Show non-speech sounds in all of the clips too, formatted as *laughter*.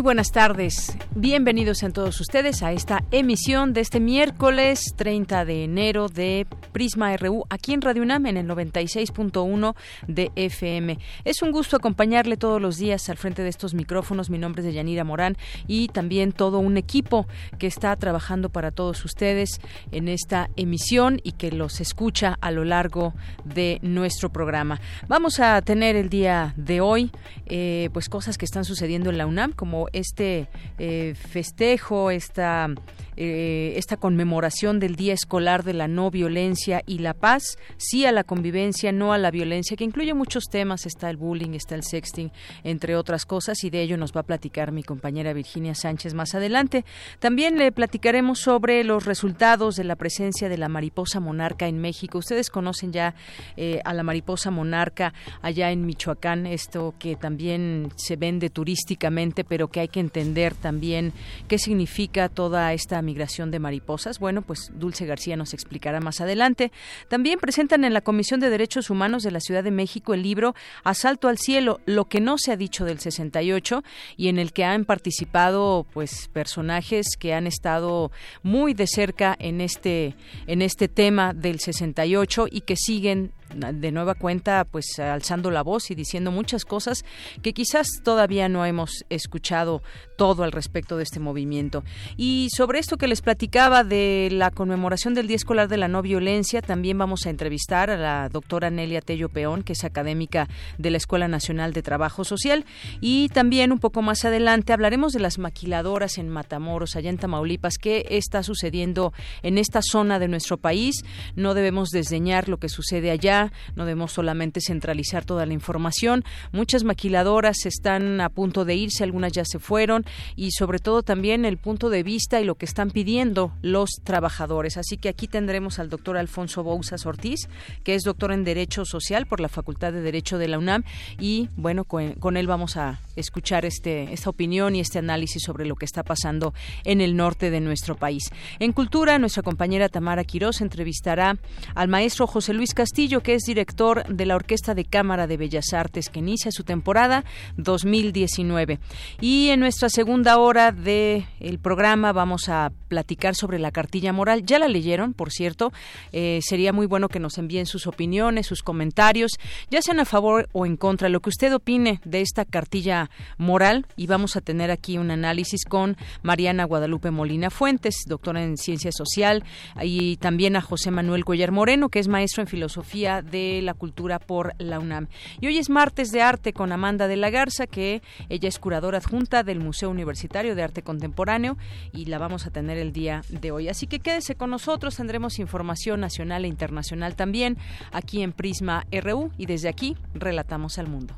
Muy buenas tardes. Bienvenidos a todos ustedes a esta emisión de este miércoles 30 de enero de Prisma RU aquí en Radio UNAM en el 96.1 de FM. Es un gusto acompañarle todos los días al frente de estos micrófonos. Mi nombre es Deyanira Morán y también todo un equipo que está trabajando para todos ustedes en esta emisión y que los escucha a lo largo de nuestro programa. Vamos a tener el día de hoy eh, pues cosas que están sucediendo en la UNAM como este eh, festejo, esta eh, esta conmemoración del Día Escolar de la No Violencia y la Paz, sí a la convivencia, no a la violencia, que incluye muchos temas, está el bullying, está el sexting, entre otras cosas, y de ello nos va a platicar mi compañera Virginia Sánchez más adelante. También le platicaremos sobre los resultados de la presencia de la mariposa monarca en México. Ustedes conocen ya eh, a la mariposa monarca allá en Michoacán, esto que también se vende turísticamente, pero que hay que entender también qué significa toda esta migración de mariposas? Bueno, pues Dulce García nos explicará más adelante. También presentan en la Comisión de Derechos Humanos de la Ciudad de México el libro Asalto al Cielo, lo que no se ha dicho del 68 y en el que han participado pues personajes que han estado muy de cerca en este en este tema del 68 y que siguen de nueva cuenta pues alzando la voz y diciendo muchas cosas que quizás todavía no hemos escuchado todo al respecto de este movimiento. Y sobre esto que les platicaba de la conmemoración del Día Escolar de la No Violencia, también vamos a entrevistar a la doctora Nelia Tello Peón, que es académica de la Escuela Nacional de Trabajo Social. Y también un poco más adelante hablaremos de las maquiladoras en Matamoros, allá en Tamaulipas, qué está sucediendo en esta zona de nuestro país. No debemos desdeñar lo que sucede allá, no debemos solamente centralizar toda la información. Muchas maquiladoras están a punto de irse, algunas ya se fueron y sobre todo también el punto de vista y lo que están pidiendo los trabajadores. Así que aquí tendremos al doctor Alfonso Bouzas Ortiz, que es doctor en Derecho Social por la Facultad de Derecho de la UNAM y bueno, con, él vamos a escuchar este, esta opinión y este análisis sobre lo que está pasando en el norte de nuestro país. En Cultura, nuestra compañera Tamara Quirós entrevistará al maestro José Luis Castillo, que es director de la Orquesta de Cámara de Bellas Artes, que inicia su temporada 2019. Y en nuestra segunda hora del el programa vamos a platicar sobre la cartilla moral. Ya la leyeron, por cierto. Eh, sería muy bueno que nos envíen sus opiniones, sus comentarios, ya sean a favor o en contra, lo que usted opine de esta cartilla moral. Y vamos a tener aquí un análisis con Mariana Guadalupe Molina Fuentes, doctora en Ciencia Social, y también a José Manuel Cuellar Moreno, que es maestro en Filosofía de la Cultura por la UNAM. Y hoy es martes de arte con Amanda de la Garza, que ella es curadora adjunta del Museo Universitario de Arte Contemporáneo y la vamos a tener el día de hoy. Así que quédese con nosotros, tendremos información nacional e internacional también aquí en Prisma RU y desde aquí relatamos al mundo.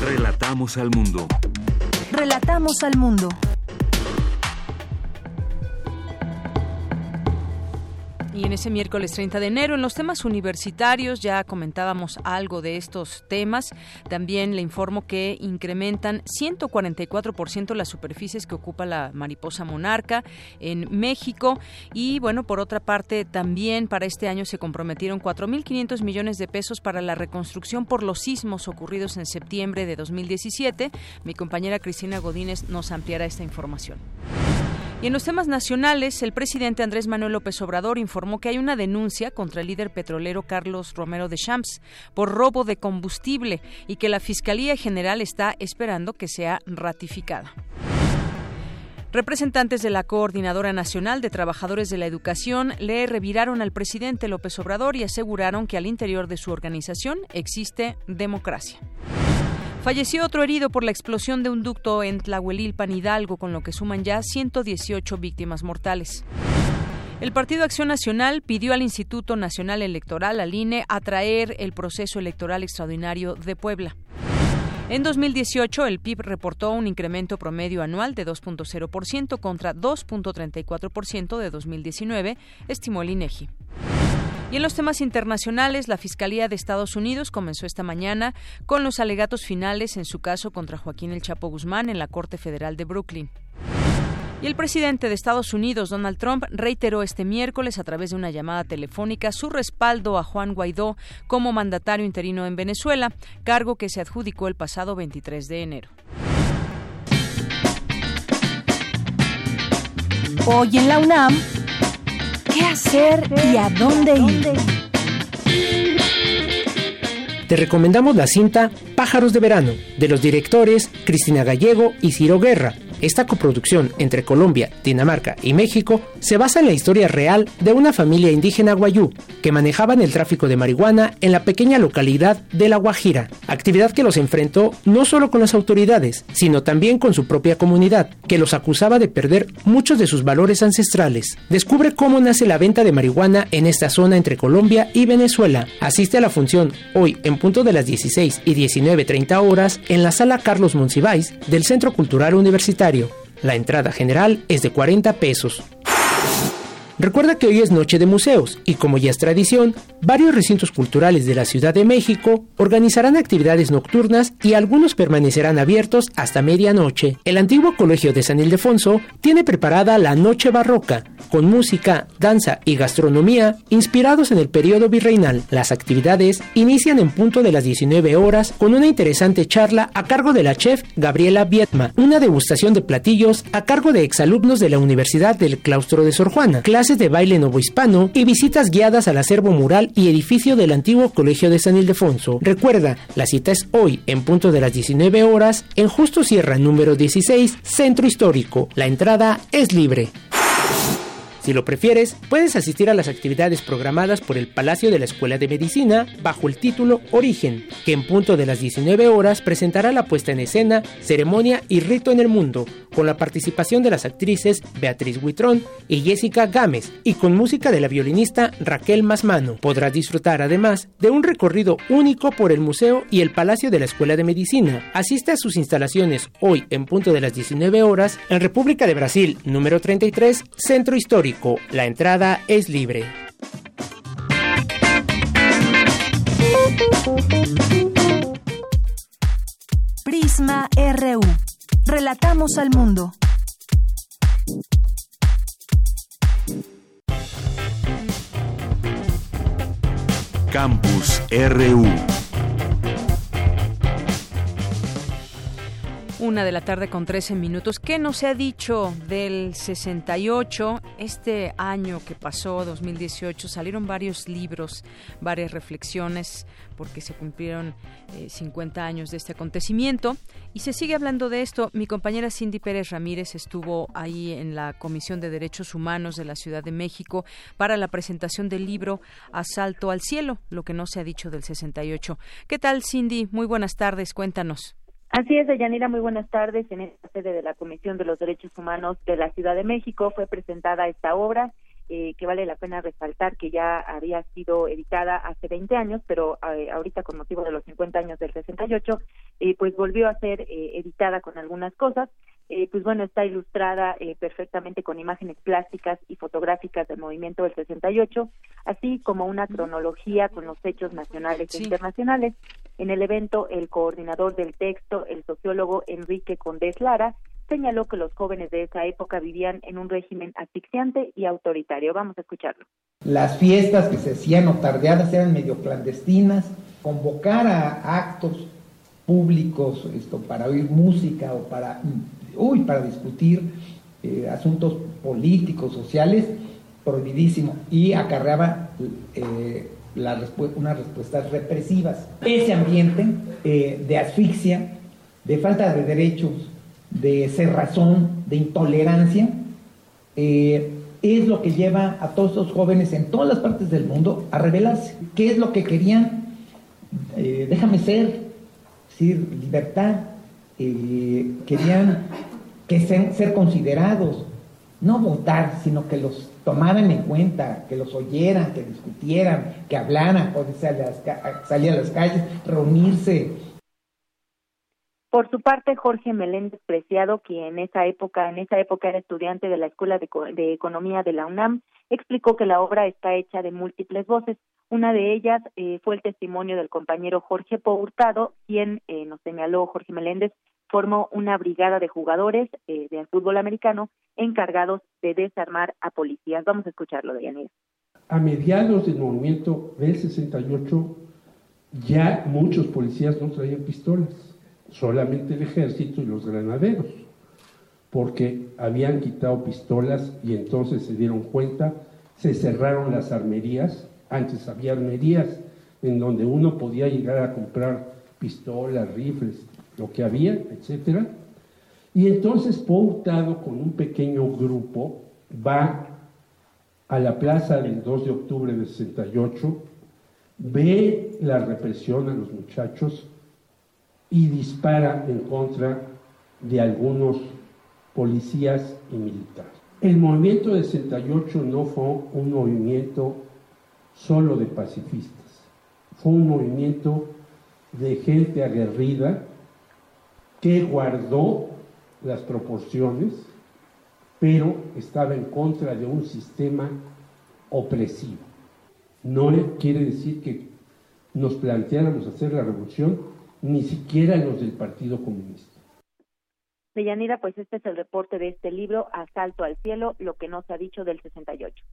Relatamos al mundo. Relatamos al mundo. Y en ese miércoles 30 de enero, en los temas universitarios, ya comentábamos algo de estos temas. También le informo que incrementan 144% las superficies que ocupa la mariposa monarca en México. Y bueno, por otra parte, también para este año se comprometieron 4.500 millones de pesos para la reconstrucción por los sismos ocurridos en septiembre de 2017. Mi compañera Cristina Godínez nos ampliará esta información. Y en los temas nacionales, el presidente Andrés Manuel López Obrador informó que hay una denuncia contra el líder petrolero Carlos Romero de Champs por robo de combustible y que la Fiscalía General está esperando que sea ratificada. Representantes de la Coordinadora Nacional de Trabajadores de la Educación le reviraron al presidente López Obrador y aseguraron que al interior de su organización existe democracia. Falleció otro herido por la explosión de un ducto en Tlahuelilpan Hidalgo, con lo que suman ya 118 víctimas mortales. El Partido Acción Nacional pidió al Instituto Nacional Electoral, al INE, atraer el proceso electoral extraordinario de Puebla. En 2018, el PIB reportó un incremento promedio anual de 2.0% contra 2.34% de 2019, estimó el INEGI. Y en los temas internacionales, la Fiscalía de Estados Unidos comenzó esta mañana con los alegatos finales en su caso contra Joaquín El Chapo Guzmán en la Corte Federal de Brooklyn. Y el presidente de Estados Unidos, Donald Trump, reiteró este miércoles a través de una llamada telefónica su respaldo a Juan Guaidó como mandatario interino en Venezuela, cargo que se adjudicó el pasado 23 de enero. Hoy en la UNAM, ¿qué hacer y a dónde ir? Te recomendamos la cinta Pájaros de Verano, de los directores Cristina Gallego y Ciro Guerra esta coproducción entre Colombia, Dinamarca y México se basa en la historia real de una familia indígena guayú que manejaban el tráfico de marihuana en la pequeña localidad de La Guajira, actividad que los enfrentó no solo con las autoridades, sino también con su propia comunidad, que los acusaba de perder muchos de sus valores ancestrales. Descubre cómo nace la venta de marihuana en esta zona entre Colombia y Venezuela. Asiste a la función hoy en punto de las 16 y 19.30 horas en la sala Carlos Monsiváis del Centro Cultural Universitario la entrada general es de 40 pesos. Recuerda que hoy es Noche de Museos y como ya es tradición, varios recintos culturales de la Ciudad de México organizarán actividades nocturnas y algunos permanecerán abiertos hasta medianoche. El antiguo Colegio de San Ildefonso tiene preparada la Noche Barroca, con música, danza y gastronomía inspirados en el periodo virreinal. Las actividades inician en punto de las 19 horas con una interesante charla a cargo de la chef Gabriela Vietma, una degustación de platillos a cargo de exalumnos de la Universidad del Claustro de Sor Juana, de baile novohispano y visitas guiadas al acervo mural y edificio del antiguo Colegio de San Ildefonso. Recuerda, la cita es hoy en punto de las 19 horas en Justo Sierra número 16, Centro Histórico. La entrada es libre. Si lo prefieres, puedes asistir a las actividades programadas por el Palacio de la Escuela de Medicina bajo el título Origen, que en punto de las 19 horas presentará la puesta en escena, ceremonia y rito en el mundo, con la participación de las actrices Beatriz Huitrón y Jessica Gámez, y con música de la violinista Raquel Masmano. Podrás disfrutar además de un recorrido único por el museo y el Palacio de la Escuela de Medicina. Asiste a sus instalaciones hoy en punto de las 19 horas en República de Brasil, número 33, Centro Histórico la entrada es libre. Prisma RU. Relatamos al mundo. Campus RU. Una de la tarde con 13 minutos. ¿Qué nos ha dicho del 68? Este año que pasó, 2018, salieron varios libros, varias reflexiones, porque se cumplieron 50 eh, años de este acontecimiento. Y se sigue hablando de esto. Mi compañera Cindy Pérez Ramírez estuvo ahí en la Comisión de Derechos Humanos de la Ciudad de México para la presentación del libro Asalto al Cielo, lo que no se ha dicho del 68. ¿Qué tal, Cindy? Muy buenas tardes. Cuéntanos. Así es, Deyanira, muy buenas tardes. En esta sede de la Comisión de los Derechos Humanos de la Ciudad de México fue presentada esta obra, eh, que vale la pena resaltar que ya había sido editada hace 20 años, pero eh, ahorita con motivo de los 50 años del 68, eh, pues volvió a ser editada con algunas cosas. pues bueno, está ilustrada perfectamente con imágenes plásticas y fotográficas del movimiento del 68, así como una cronología con los hechos nacionales e internacionales. En el evento, el coordinador del texto, el sociólogo Enrique Condés Lara, señaló que los jóvenes de esa época vivían en un régimen asfixiante y autoritario. Vamos a escucharlo. Las fiestas que se hacían o tardeadas eran medio clandestinas, convocar a actos públicos esto para oír música o para uy, para discutir eh, asuntos políticos, sociales, prohibidísimo y acarreaba eh, unas respuestas represivas. Ese ambiente eh, de asfixia, de falta de derechos, de cerrazón, de intolerancia, eh, es lo que lleva a todos estos jóvenes en todas las partes del mundo a rebelarse. ¿Qué es lo que querían? Eh, déjame ser. decir, libertad, querían que ser considerados, no votar, sino que los tomaran en cuenta, que los oyeran, que discutieran, que hablaran, salir a las calles, reunirse. Por su parte, Jorge Meléndez Preciado, quien en esa época, en esa época era estudiante de la Escuela de, de Economía de la UNAM, explicó que la obra está hecha de múltiples voces. Una de ellas eh, fue el testimonio del compañero Jorge Hurtado, quien eh, nos señaló Jorge Meléndez formó una brigada de jugadores eh, del fútbol americano encargados de desarmar a policías. Vamos a escucharlo, Deyanira. A mediados del movimiento del 68, ya muchos policías no traían pistolas, solamente el ejército y los granaderos, porque habían quitado pistolas y entonces se dieron cuenta, se cerraron las armerías antes había armerías en donde uno podía llegar a comprar pistolas, rifles, lo que había, etc. Y entonces Poutado con un pequeño grupo va a la plaza del 2 de octubre del 68, ve la represión a los muchachos y dispara en contra de algunos policías y militares. El movimiento del 68 no fue un movimiento solo de pacifistas. Fue un movimiento de gente aguerrida que guardó las proporciones, pero estaba en contra de un sistema opresivo. No quiere decir que nos planteáramos hacer la revolución, ni siquiera los del Partido Comunista. Deyanira, pues este es el reporte de este libro, Asalto al Cielo, lo que no se ha dicho del 68.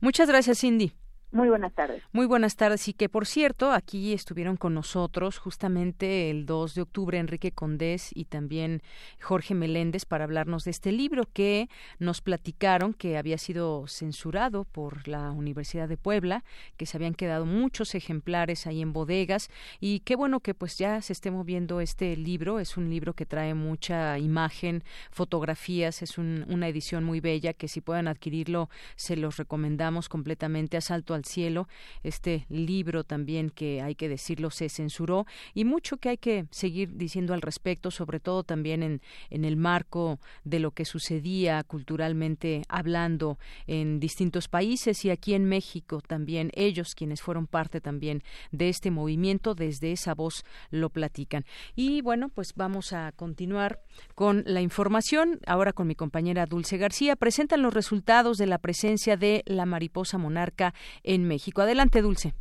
Muchas gracias, Cindy. Muy buenas tardes. Muy buenas tardes. Y que, por cierto, aquí estuvieron con nosotros justamente el 2 de octubre Enrique Condés y también Jorge Meléndez para hablarnos de este libro que nos platicaron que había sido censurado por la Universidad de Puebla, que se habían quedado muchos ejemplares ahí en bodegas y qué bueno que pues ya se esté moviendo este libro. Es un libro que trae mucha imagen, fotografías, es una edición muy bella que si pueden adquirirlo se los recomendamos completamente. Asalto cielo, este libro también que hay que decirlo se censuró y mucho que hay que seguir diciendo al respecto, sobre todo también en, en el marco de lo que sucedía culturalmente hablando en distintos países y aquí en México también ellos quienes fueron parte también de este movimiento desde esa voz lo platican. Y bueno, pues vamos a continuar con la información ahora con mi compañera Dulce García presentan los resultados de la presencia de la mariposa monarca en México. Adelante, Dulce.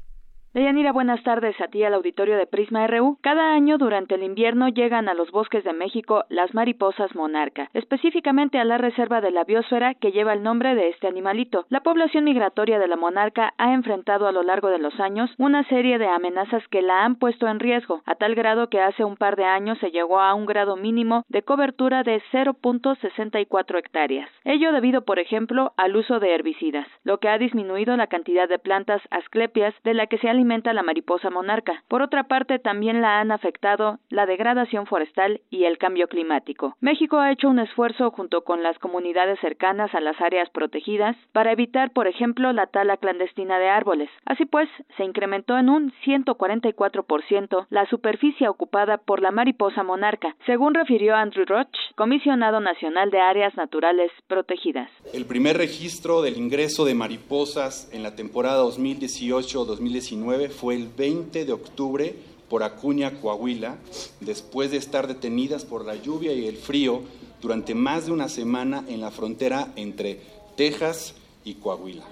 Deyanira, buenas tardes a ti al auditorio de Prisma RU. Cada año durante el invierno llegan a los bosques de México las mariposas monarca, específicamente a la reserva de la biosfera que lleva el nombre de este animalito. La población migratoria de la monarca ha enfrentado a lo largo de los años una serie de amenazas que la han puesto en riesgo, a tal grado que hace un par de años se llegó a un grado mínimo de cobertura de 0.64 hectáreas. Ello debido, por ejemplo, al uso de herbicidas, lo que ha disminuido la cantidad de plantas asclepias de la que se ha alimenta la mariposa monarca. Por otra parte, también la han afectado la degradación forestal y el cambio climático. México ha hecho un esfuerzo junto con las comunidades cercanas a las áreas protegidas para evitar, por ejemplo, la tala clandestina de árboles. Así pues, se incrementó en un 144% la superficie ocupada por la mariposa monarca, según refirió Andrew Roch, comisionado nacional de áreas naturales protegidas. El primer registro del ingreso de mariposas en la temporada 2018-2019 fue el 20 de octubre por Acuña, Coahuila, después de estar detenidas por la lluvia y el frío durante más de una semana en la frontera entre Texas y Coahuila.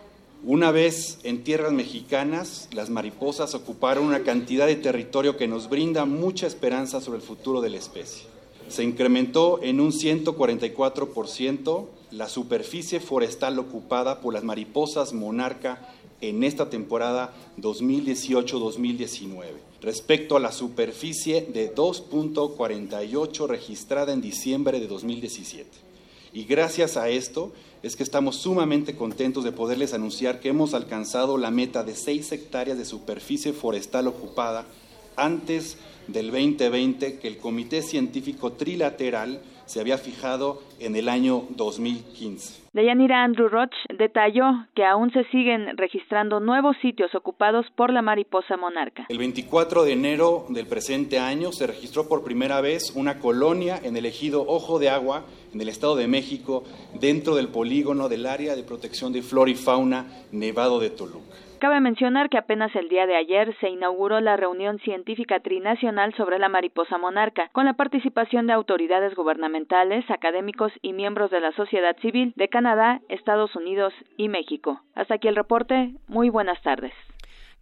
Una vez en tierras mexicanas, las mariposas ocuparon una cantidad de territorio que nos brinda mucha esperanza sobre el futuro de la especie. Se incrementó en un 144% la superficie forestal ocupada por las mariposas monarca en esta temporada 2018-2019 respecto a la superficie de 2.48 registrada en diciembre de 2017. Y gracias a esto es que estamos sumamente contentos de poderles anunciar que hemos alcanzado la meta de 6 hectáreas de superficie forestal ocupada antes del 2020 que el Comité Científico Trilateral se había fijado en el año 2015. Deyanira Andrew Roch detalló que aún se siguen registrando nuevos sitios ocupados por la mariposa monarca. El 24 de enero del presente año se registró por primera vez una colonia en el ejido Ojo de Agua, en el Estado de México, dentro del polígono del área de protección de flora y fauna Nevado de Toluca. Cabe mencionar que apenas el día de ayer se inauguró la reunión científica trinacional sobre la mariposa monarca, con la participación de autoridades gubernamentales, académicos y miembros de la sociedad civil de Canadá, Estados Unidos y México. Hasta aquí el reporte. Muy buenas tardes.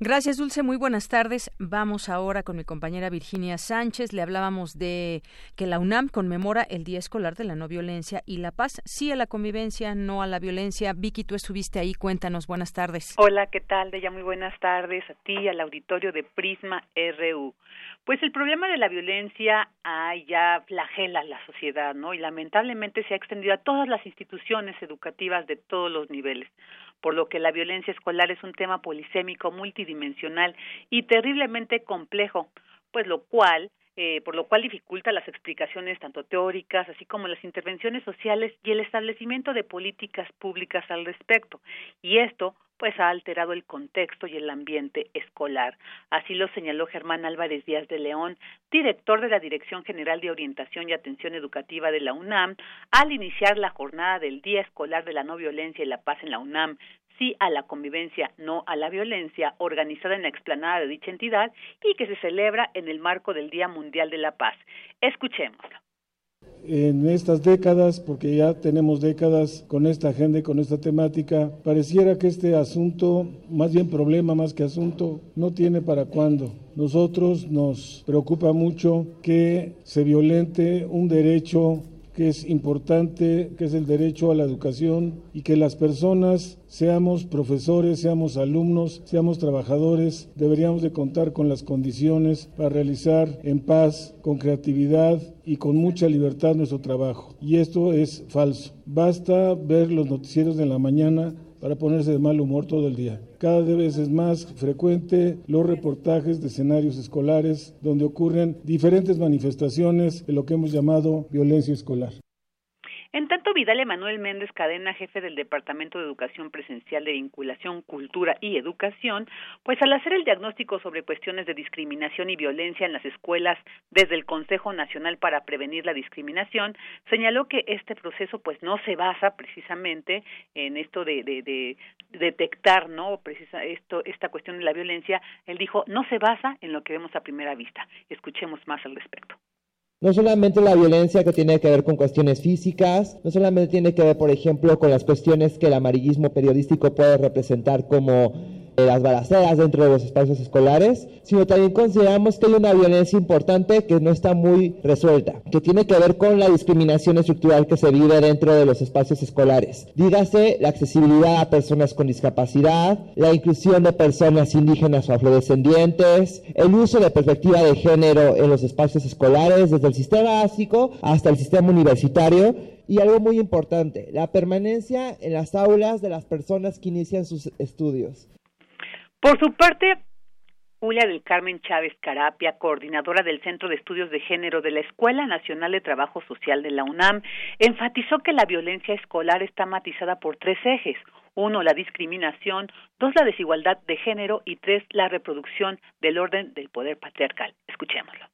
Gracias, Dulce. Muy buenas tardes. Vamos ahora con mi compañera Virginia Sánchez. Le hablábamos de que la UNAM conmemora el Día Escolar de la No Violencia y la Paz. Sí a la convivencia, no a la violencia. Vicky, tú estuviste ahí. Cuéntanos. Buenas tardes. Hola, ¿qué tal? De ya muy buenas tardes a ti, al auditorio de Prisma RU. Pues el problema de la violencia ay, ya flagela la sociedad, ¿no? Y lamentablemente se ha extendido a todas las instituciones educativas de todos los niveles por lo que la violencia escolar es un tema polisémico, multidimensional y terriblemente complejo, pues lo cual eh, por lo cual dificulta las explicaciones tanto teóricas, así como las intervenciones sociales y el establecimiento de políticas públicas al respecto. Y esto pues ha alterado el contexto y el ambiente escolar. Así lo señaló Germán Álvarez Díaz de León, director de la Dirección General de Orientación y Atención Educativa de la UNAM, al iniciar la jornada del Día Escolar de la No Violencia y la Paz en la UNAM, sí a la convivencia, no a la violencia, organizada en la explanada de dicha entidad y que se celebra en el marco del Día Mundial de la Paz. Escuchémoslo en estas décadas, porque ya tenemos décadas con esta agenda y con esta temática, pareciera que este asunto, más bien problema más que asunto, no tiene para cuándo. Nosotros nos preocupa mucho que se violente un derecho que es importante, que es el derecho a la educación y que las personas, seamos profesores, seamos alumnos, seamos trabajadores, deberíamos de contar con las condiciones para realizar en paz, con creatividad y con mucha libertad nuestro trabajo. Y esto es falso. Basta ver los noticieros de la mañana para ponerse de mal humor todo el día. Cada vez es más frecuente los reportajes de escenarios escolares donde ocurren diferentes manifestaciones de lo que hemos llamado violencia escolar. En tanto, Vidal Emanuel Méndez Cadena, jefe del Departamento de Educación Presencial de Vinculación, Cultura y Educación, pues al hacer el diagnóstico sobre cuestiones de discriminación y violencia en las escuelas desde el Consejo Nacional para Prevenir la Discriminación, señaló que este proceso pues no se basa precisamente en esto de, de, detectar, ¿no? Precisa esto, esta cuestión de la violencia. Él dijo, no se basa en lo que vemos a primera vista. Escuchemos más al respecto. No solamente la violencia que tiene que ver con cuestiones físicas, no solamente tiene que ver, por ejemplo, con las cuestiones que el amarillismo periodístico puede representar como las balaceras dentro de los espacios escolares, sino también consideramos que hay una violencia importante que no está muy resuelta, que tiene que ver con la discriminación estructural que se vive dentro de los espacios escolares. Dígase la accesibilidad a personas con discapacidad, la inclusión de personas indígenas o afrodescendientes, el uso de perspectiva de género en los espacios escolares, desde el sistema básico hasta el sistema universitario, y algo muy importante, la permanencia en las aulas de las personas que inician sus estudios. Por su parte, Julia del Carmen Chávez Carapia, coordinadora del Centro de Estudios de Género de la Escuela Nacional de Trabajo Social de la UNAM, enfatizó que la violencia escolar está matizada por tres ejes. Uno, la discriminación, dos, la desigualdad de género y tres, la reproducción del orden del poder patriarcal. Escuchémoslo.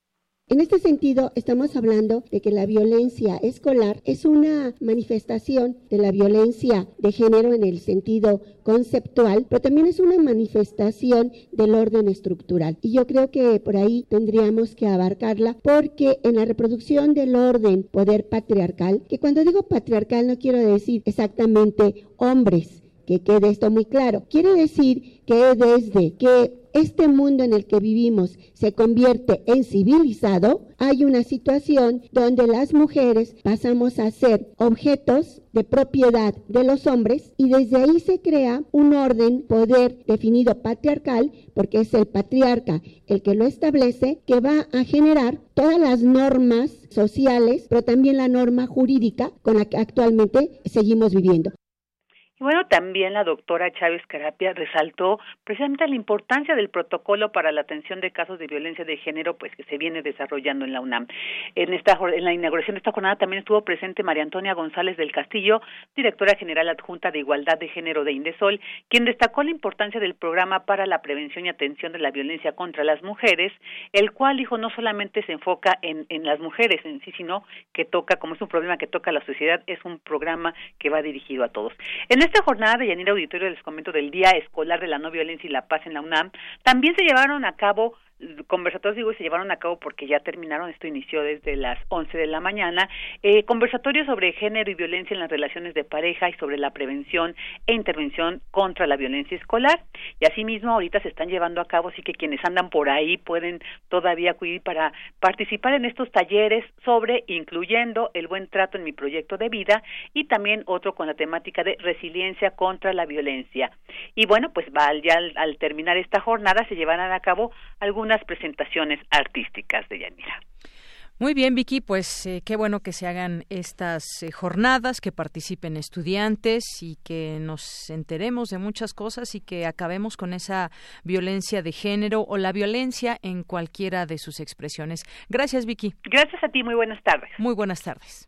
En este sentido, estamos hablando de que la violencia escolar es una manifestación de la violencia de género en el sentido conceptual, pero también es una manifestación del orden estructural. Y yo creo que por ahí tendríamos que abarcarla porque en la reproducción del orden poder patriarcal, que cuando digo patriarcal no quiero decir exactamente hombres, que quede esto muy claro. Quiere decir que desde que este mundo en el que vivimos se convierte en civilizado, hay una situación donde las mujeres pasamos a ser objetos de propiedad de los hombres y desde ahí se crea un orden, poder definido patriarcal, porque es el patriarca el que lo establece, que va a generar todas las normas sociales, pero también la norma jurídica con la que actualmente seguimos viviendo. Bueno, también la doctora Chávez Carapia resaltó precisamente la importancia del protocolo para la atención de casos de violencia de género, pues que se viene desarrollando en la UNAM. En esta en la inauguración de esta jornada también estuvo presente María Antonia González del Castillo, directora general adjunta de Igualdad de Género de Indesol, quien destacó la importancia del programa para la prevención y atención de la violencia contra las mujeres, el cual dijo no solamente se enfoca en, en las mujeres en sí, sino que toca, como es un problema que toca a la sociedad, es un programa que va dirigido a todos. En esta jornada de Yanira Auditorio les comento del Día Escolar de la No Violencia y la Paz en la UNAM, también se llevaron a cabo conversatorios digo se llevaron a cabo porque ya terminaron esto inició desde las 11 de la mañana eh, conversatorios sobre género y violencia en las relaciones de pareja y sobre la prevención e intervención contra la violencia escolar. Y asimismo ahorita se están llevando a cabo así que quienes andan por ahí pueden todavía acudir para participar en estos talleres sobre incluyendo el buen trato en mi proyecto de vida y también otro con la temática de resiliencia contra la violencia. Y bueno pues va ya al, al terminar esta jornada se llevarán a cabo algunas presentaciones artísticas de Yanira. Muy bien, Vicky, pues eh, qué bueno que se hagan estas eh, jornadas, que participen estudiantes y que nos enteremos de muchas cosas y que acabemos con esa violencia de género o la violencia en cualquiera de sus expresiones. Gracias, Vicky. Gracias a ti, muy buenas tardes. Muy buenas tardes.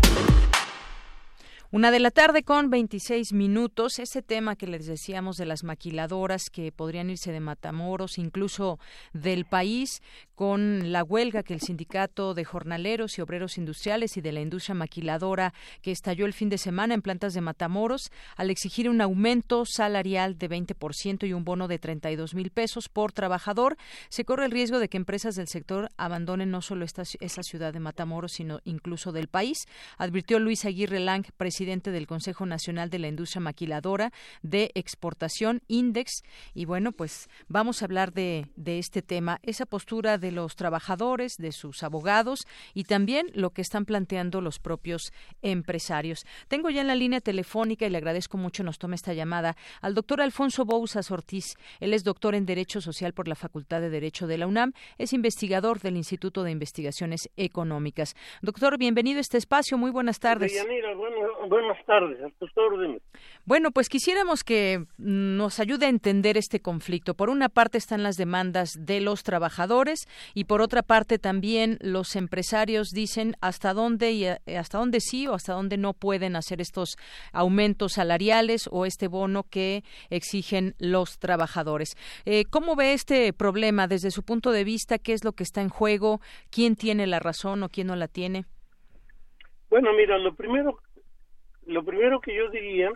Una de la tarde con 26 minutos. Ese tema que les decíamos de las maquiladoras que podrían irse de Matamoros, incluso del país, con la huelga que el sindicato de jornaleros y obreros industriales y de la industria maquiladora que estalló el fin de semana en plantas de Matamoros, al exigir un aumento salarial de 20% y un bono de 32 mil pesos por trabajador, se corre el riesgo de que empresas del sector abandonen no solo esta, esa ciudad de Matamoros, sino incluso del país, advirtió Luis Aguirre Lang, presidente presidente del Consejo Nacional de la Industria Maquiladora de Exportación, Index. Y bueno, pues vamos a hablar de, de este tema, esa postura de los trabajadores, de sus abogados y también lo que están planteando los propios empresarios. Tengo ya en la línea telefónica y le agradezco mucho nos tome esta llamada al doctor Alfonso Bouzas Ortiz. Él es doctor en Derecho Social por la Facultad de Derecho de la UNAM, es investigador del Instituto de Investigaciones Económicas. Doctor, bienvenido a este espacio. Muy buenas tardes buenas tardes, a tus órdenes. Bueno, pues quisiéramos que nos ayude a entender este conflicto. Por una parte están las demandas de los trabajadores y por otra parte también los empresarios dicen hasta dónde y eh, hasta dónde sí o hasta dónde no pueden hacer estos aumentos salariales o este bono que exigen los trabajadores. Eh, ¿Cómo ve este problema desde su punto de vista? ¿Qué es lo que está en juego? ¿Quién tiene la razón o quién no la tiene? Bueno, mira, lo primero lo primero que yo diría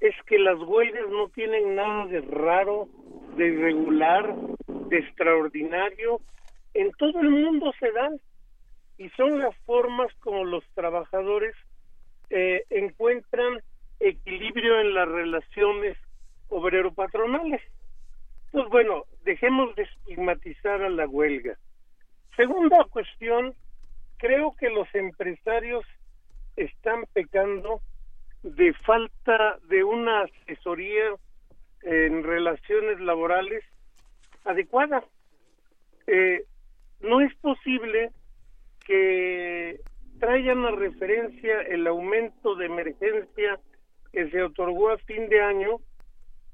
es que las huelgas no tienen nada de raro, de irregular, de extraordinario. En todo el mundo se dan y son las formas como los trabajadores eh, encuentran equilibrio en las relaciones obrero-patronales. Pues bueno, dejemos de estigmatizar a la huelga. Segunda cuestión, creo que los empresarios están pecando de falta de una asesoría en relaciones laborales adecuada. Eh, no es posible que traigan a referencia el aumento de emergencia que se otorgó a fin de año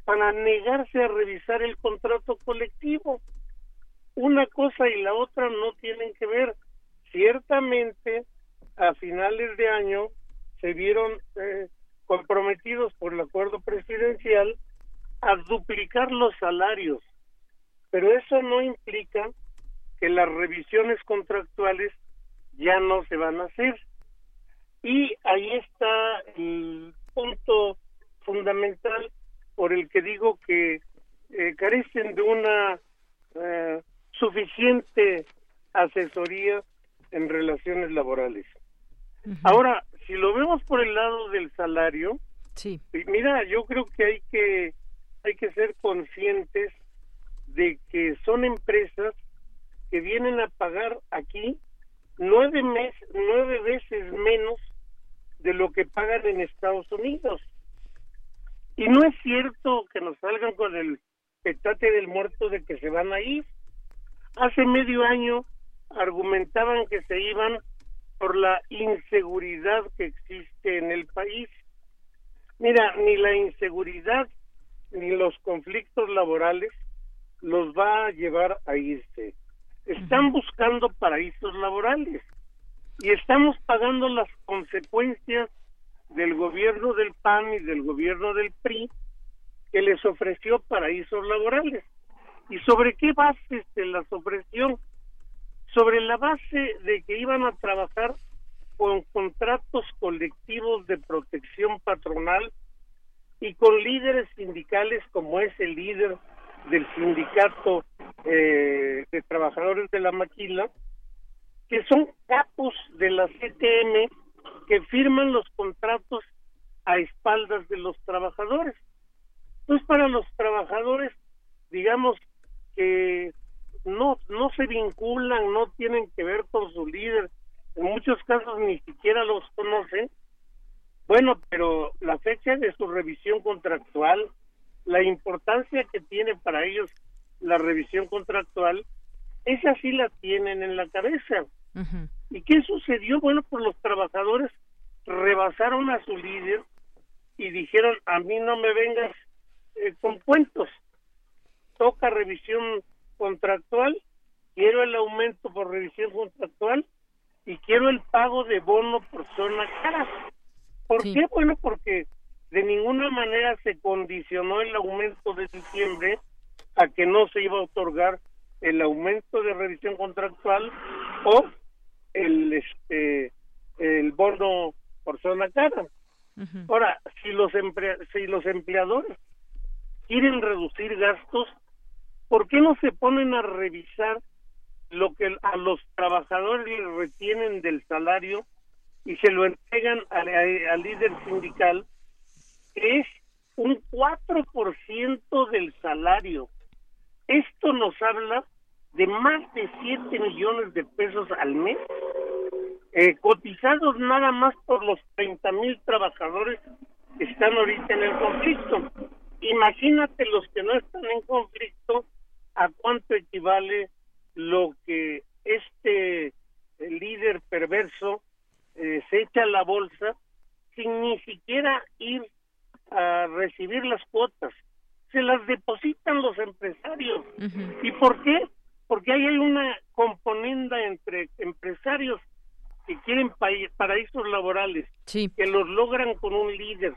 para negarse a revisar el contrato colectivo. Una cosa y la otra no tienen que ver. Ciertamente, a finales de año se vieron eh, comprometidos por el acuerdo presidencial a duplicar los salarios, pero eso no implica que las revisiones contractuales ya no se van a hacer. Y ahí está el punto fundamental por el que digo que eh, carecen de una eh, suficiente asesoría en relaciones laborales. Ahora, si lo vemos por el lado del salario, sí. mira, yo creo que hay que hay que ser conscientes de que son empresas que vienen a pagar aquí nueve, mes, nueve veces menos de lo que pagan en Estados Unidos. Y no es cierto que nos salgan con el petate del muerto de que se van a ir. Hace medio año argumentaban que se iban por la inseguridad que existe en el país. Mira, ni la inseguridad ni los conflictos laborales los va a llevar a irse. Están buscando paraísos laborales y estamos pagando las consecuencias del gobierno del PAN y del gobierno del PRI que les ofreció paraísos laborales. ¿Y sobre qué base se las ofreció? Sobre la base de que iban a trabajar con contratos colectivos de protección patronal y con líderes sindicales como es el líder del sindicato eh, de trabajadores de la maquila, que son capos de la CTM que firman los contratos a espaldas de los trabajadores. Entonces, para los trabajadores, digamos que no, no se vinculan, no tienen que ver con su líder, en muchos casos ni siquiera los conocen. Bueno, pero la fecha de su revisión contractual, la importancia que tiene para ellos la revisión contractual, esa sí la tienen en la cabeza. ¿Y qué sucedió? Bueno, pues los trabajadores rebasaron a su líder y dijeron, a mí no me vengas eh, con cuentos, toca revisión contractual, quiero el aumento por revisión contractual y quiero el pago de bono por zona cara. ¿Por qué? Bueno, porque de ninguna manera se condicionó el aumento de diciembre a que no se iba a otorgar el aumento de revisión contractual o el este el bono por zona cara. Ahora, si los si los empleadores quieren reducir gastos, ¿por qué no se ponen a revisar lo que a los trabajadores les retienen del salario y se lo entregan al, al líder sindical? Es un 4% del salario. Esto nos habla de más de 7 millones de pesos al mes, eh, cotizados nada más por los 30 mil trabajadores que están ahorita en el conflicto. Imagínate los que no están en conflicto, a cuánto equivale lo que este líder perverso eh, se echa a la bolsa sin ni siquiera ir a recibir las cuotas. Se las depositan los empresarios. ¿Y por qué? porque ahí hay una componenda entre empresarios que quieren paraísos laborales, que los logran con un líder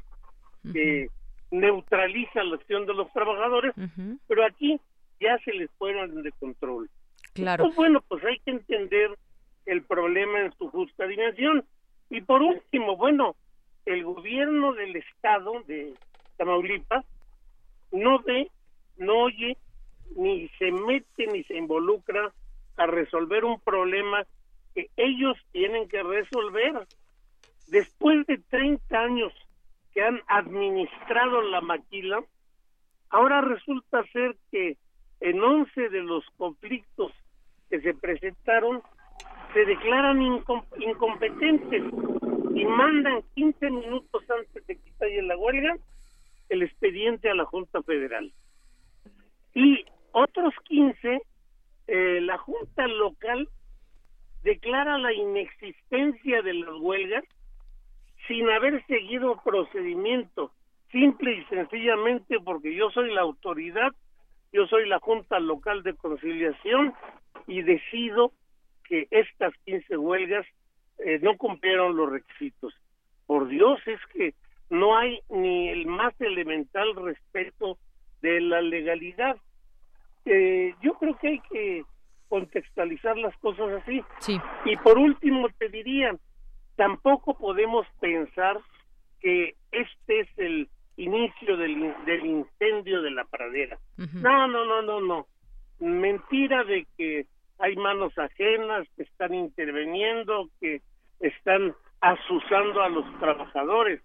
que neutraliza la acción de los trabajadores, pero aquí ya se les fueron de control. Claro. Pues bueno, pues hay que entender el problema en su justa dimensión. Y por último, bueno, el gobierno del estado de Tamaulipas no ve, no oye ni se mete ni se involucra a resolver un problema que ellos tienen que resolver. Después de 30 años que han administrado la maquila, ahora resulta ser que en 11 de los conflictos que se presentaron se declaran incompetentes y mandan 15 minutos antes de que estalle la huelga el expediente a la Junta Federal. Y otros 15, eh, la Junta Local declara la inexistencia de las huelgas sin haber seguido procedimiento, simple y sencillamente porque yo soy la autoridad, yo soy la Junta Local de Conciliación y decido que estas 15 huelgas eh, no cumplieron los requisitos. Por Dios, es que no hay ni el más elemental respeto de la legalidad. Eh, yo creo que hay que contextualizar las cosas así. Sí. Y por último te diría, tampoco podemos pensar que este es el inicio del, del incendio de la pradera. No, no, no, no, no. Mentira de que hay manos ajenas que están interviniendo, que están asusando a los trabajadores.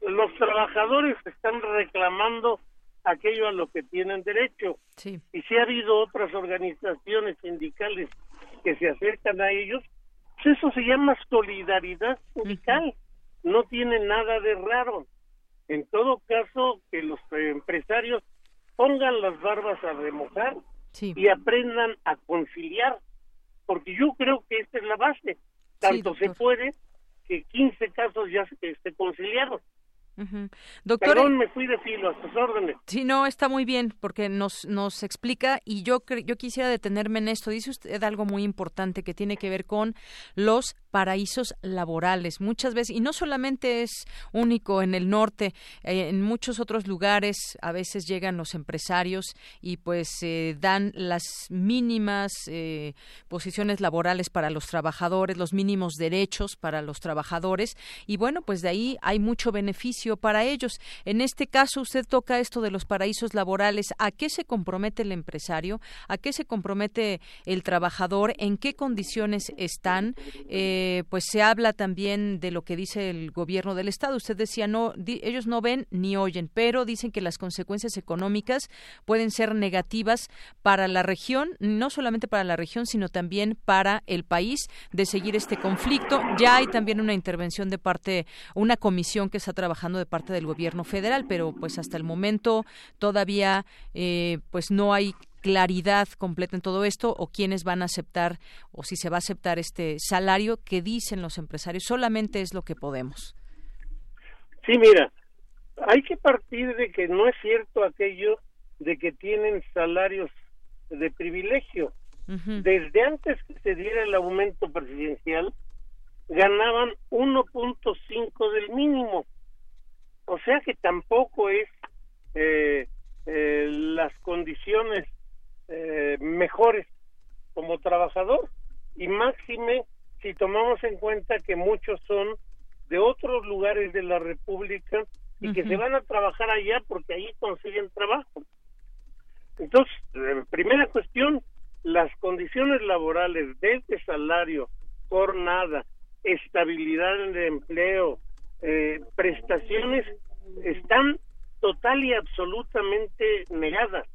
Los trabajadores están reclamando aquello a lo que tienen derecho. Y si ha habido otras organizaciones sindicales que se acercan a ellos, pues eso se llama solidaridad sindical. no tiene nada de raro. En todo caso, que los empresarios pongan las barbas a remojar y aprendan a conciliar, porque yo creo que esta es la base. Tanto se puede que 15 casos ya se, se conciliaron. Doctor, Perdón, me fui de filo, a sus órdenes. Sí, no, está muy bien, porque nos, nos explica, y yo, yo quisiera detenerme en esto. Dice usted algo muy importante que tiene que ver con los paraísos laborales. Muchas veces, y no solamente es único en el norte, eh, en muchos otros lugares a veces llegan los empresarios y pues eh, dan las mínimas eh, posiciones laborales para los trabajadores, los mínimos derechos para los trabajadores, y bueno, pues de ahí hay mucho beneficio para ellos. En este caso, usted toca esto de los paraísos laborales. ¿A qué se compromete el empresario? ¿A qué se compromete el trabajador? ¿En qué condiciones están? Eh, pues se habla también de lo que dice el gobierno del estado. Usted decía no, ellos no ven ni oyen, pero dicen que las consecuencias económicas pueden ser negativas para la región, no solamente para la región, sino también para el país de seguir este conflicto. Ya hay también una intervención de parte, una comisión que está trabajando de parte del gobierno federal, pero pues hasta el momento todavía eh, pues no hay claridad completa en todo esto o quiénes van a aceptar o si se va a aceptar este salario que dicen los empresarios solamente es lo que podemos. Sí, mira, hay que partir de que no es cierto aquello de que tienen salarios de privilegio. Desde antes que se diera el aumento presidencial, ganaban 1.5 del mínimo. O sea que tampoco es eh, eh, las condiciones eh, mejores como trabajador y máxime si tomamos en cuenta que muchos son de otros lugares de la República y que se van a trabajar allá porque ahí consiguen trabajo. Entonces, eh, primera cuestión, las condiciones laborales desde salario, jornada, estabilidad en el empleo, eh, prestaciones están total y absolutamente negadas.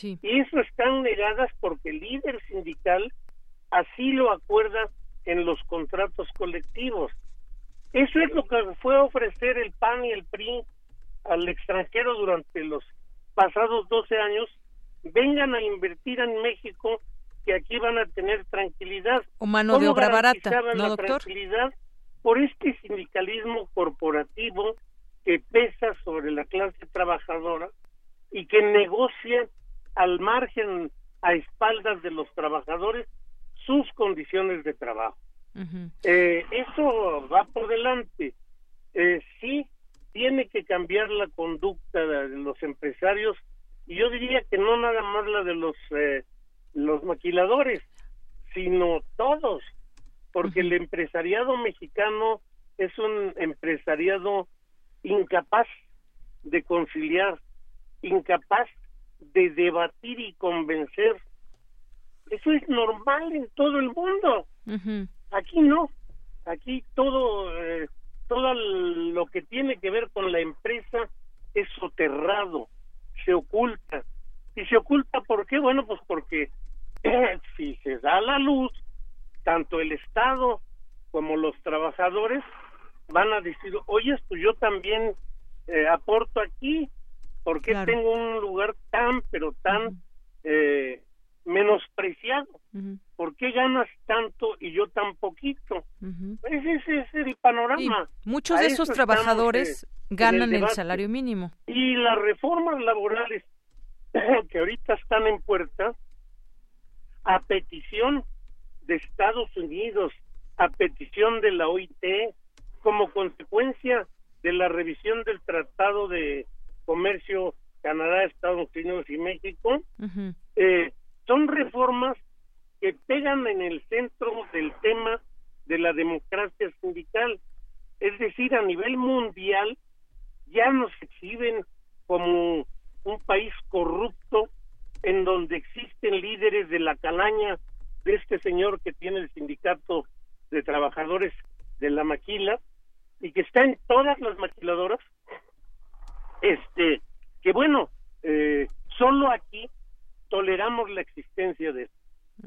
Y eso están negadas porque el líder sindical así lo acuerda en los contratos colectivos. Eso es lo que fue ofrecer el PAN y el PRI al extranjero durante los pasados 12 años. Vengan a invertir en México, que aquí van a tener tranquilidad. O mano de obra barata, ¿no, la tranquilidad por este sindicalismo corporativo que pesa sobre la clase trabajadora y que negocia al margen, a espaldas de los trabajadores, sus condiciones de trabajo. eh, eso va por delante. Eh, sí, tiene que cambiar la conducta de los empresarios y yo diría que no nada más la de los eh, los maquiladores, sino todos, porque el empresariado mexicano es un empresariado incapaz de conciliar, incapaz de debatir y convencer. Eso es normal en todo el mundo. Aquí no. Aquí todo, eh, todo lo que tiene que ver con la empresa es soterrado, se oculta. ¿Y se oculta por qué? Bueno, pues porque *clears throat* si se da la luz, tanto el Estado como los trabajadores van a decir, oye, pues yo también eh, aporto aquí, ¿Por qué tengo un lugar tan, pero tan eh, menospreciado? ¿Por qué ganas tanto y yo tan poquito? Ese, es el panorama. muchos de esos trabajadores eh, ganan el, salario mínimo. Y las reformas laborales *clears throat* que ahorita están en puerta, a petición de Estados Unidos, a petición de la OIT, como consecuencia de la revisión del Tratado de Comercio Canadá, Estados Unidos y México, eh, son reformas que pegan en el centro del tema de la democracia sindical. Es decir, a nivel mundial ya nos exhiben como un país corrupto en donde existen líderes de la calaña de este señor que tiene el sindicato de trabajadores de la maquila y que está en todas las maquiladoras este que bueno eh, solo aquí toleramos la existencia de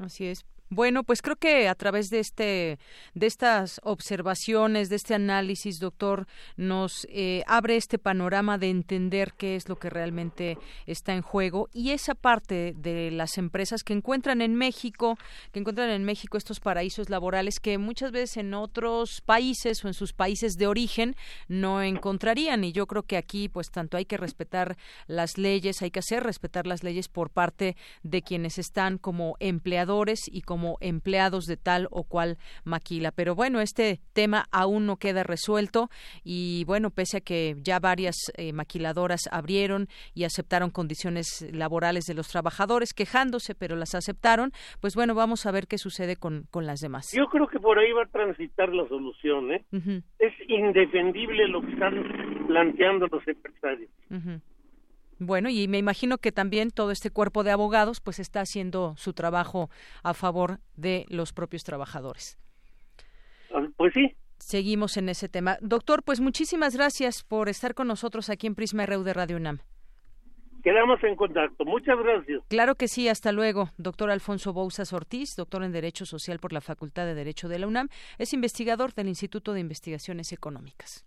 Así es. Bueno, pues creo que a través de este, de estas observaciones, de este análisis, doctor, nos eh, abre este panorama de entender qué es lo que realmente está en juego y esa parte de las empresas que encuentran en México, que encuentran en México estos paraísos laborales que muchas veces en otros países o en sus países de origen no encontrarían. Y yo creo que aquí, pues tanto hay que respetar las leyes, hay que hacer respetar las leyes por parte de quienes están como empleadores y como como empleados de tal o cual maquila. Pero bueno, este tema aún no queda resuelto y bueno, pese a que ya varias eh, maquiladoras abrieron y aceptaron condiciones laborales de los trabajadores, quejándose, pero las aceptaron, pues bueno, vamos a ver qué sucede con, con las demás. Yo creo que por ahí va a transitar la solución. ¿eh? Es indefendible lo que están planteando los empresarios. Bueno, y me imagino que también todo este cuerpo de abogados pues está haciendo su trabajo a favor de los propios trabajadores. Ah, pues sí. Seguimos en ese tema. Doctor, pues muchísimas gracias por estar con nosotros aquí en Prisma RU de Radio UNAM. Quedamos en contacto. Muchas gracias. Claro que sí, hasta luego. Doctor Alfonso Bouzas Ortiz, doctor en Derecho Social por la Facultad de Derecho de la UNAM, es investigador del Instituto de Investigaciones Económicas.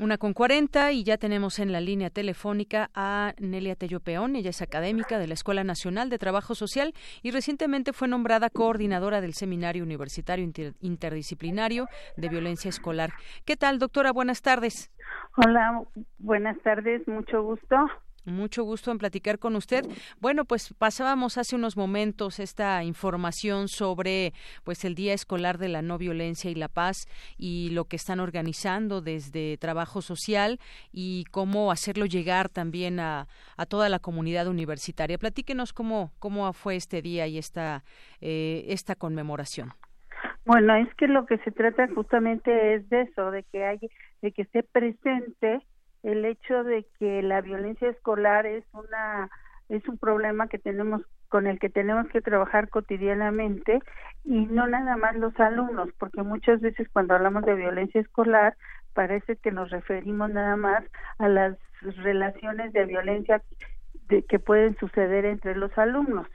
Una con cuarenta y ya tenemos en la línea telefónica a Nelia Tello Peón. Ella es académica de la Escuela Nacional de Trabajo Social y recientemente fue nombrada coordinadora del Seminario Universitario Interdisciplinario de Violencia Escolar. ¿Qué tal, doctora? Buenas tardes. Hola, buenas tardes, mucho gusto. Mucho gusto en platicar con usted. Bueno, pues pasábamos hace unos momentos esta información sobre pues el Día Escolar de la No Violencia y la Paz y lo que están organizando desde trabajo social y cómo hacerlo llegar también a, toda la comunidad universitaria. Platíquenos cómo, cómo fue este día y esta, eh, esta conmemoración. Bueno, es que lo que se trata justamente es de eso, de que hay, de que esté presente el hecho de que la violencia escolar es una es un problema que tenemos con el que tenemos que trabajar cotidianamente y no nada más los alumnos, porque muchas veces cuando hablamos de violencia escolar parece que nos referimos nada más a las relaciones de violencia de, que pueden suceder entre los alumnos.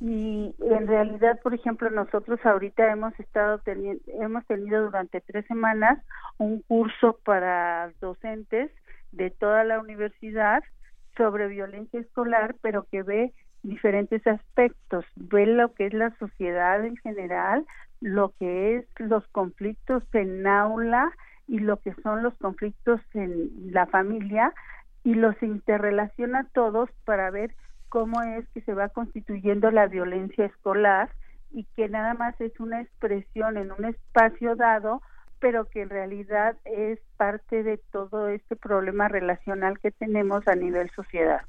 Y en realidad, por ejemplo, nosotros ahorita hemos estado teniendo, hemos tenido durante tres semanas un curso para docentes de toda la universidad sobre violencia escolar, pero que ve diferentes aspectos, ve lo que es la sociedad en general, lo que es los conflictos en aula y lo que son los conflictos en la familia y los interrelaciona todos para ver cómo es que se va constituyendo la violencia escolar y que nada más es una expresión en un espacio dado pero que en realidad es parte de todo este problema relacional que tenemos a nivel sociedad.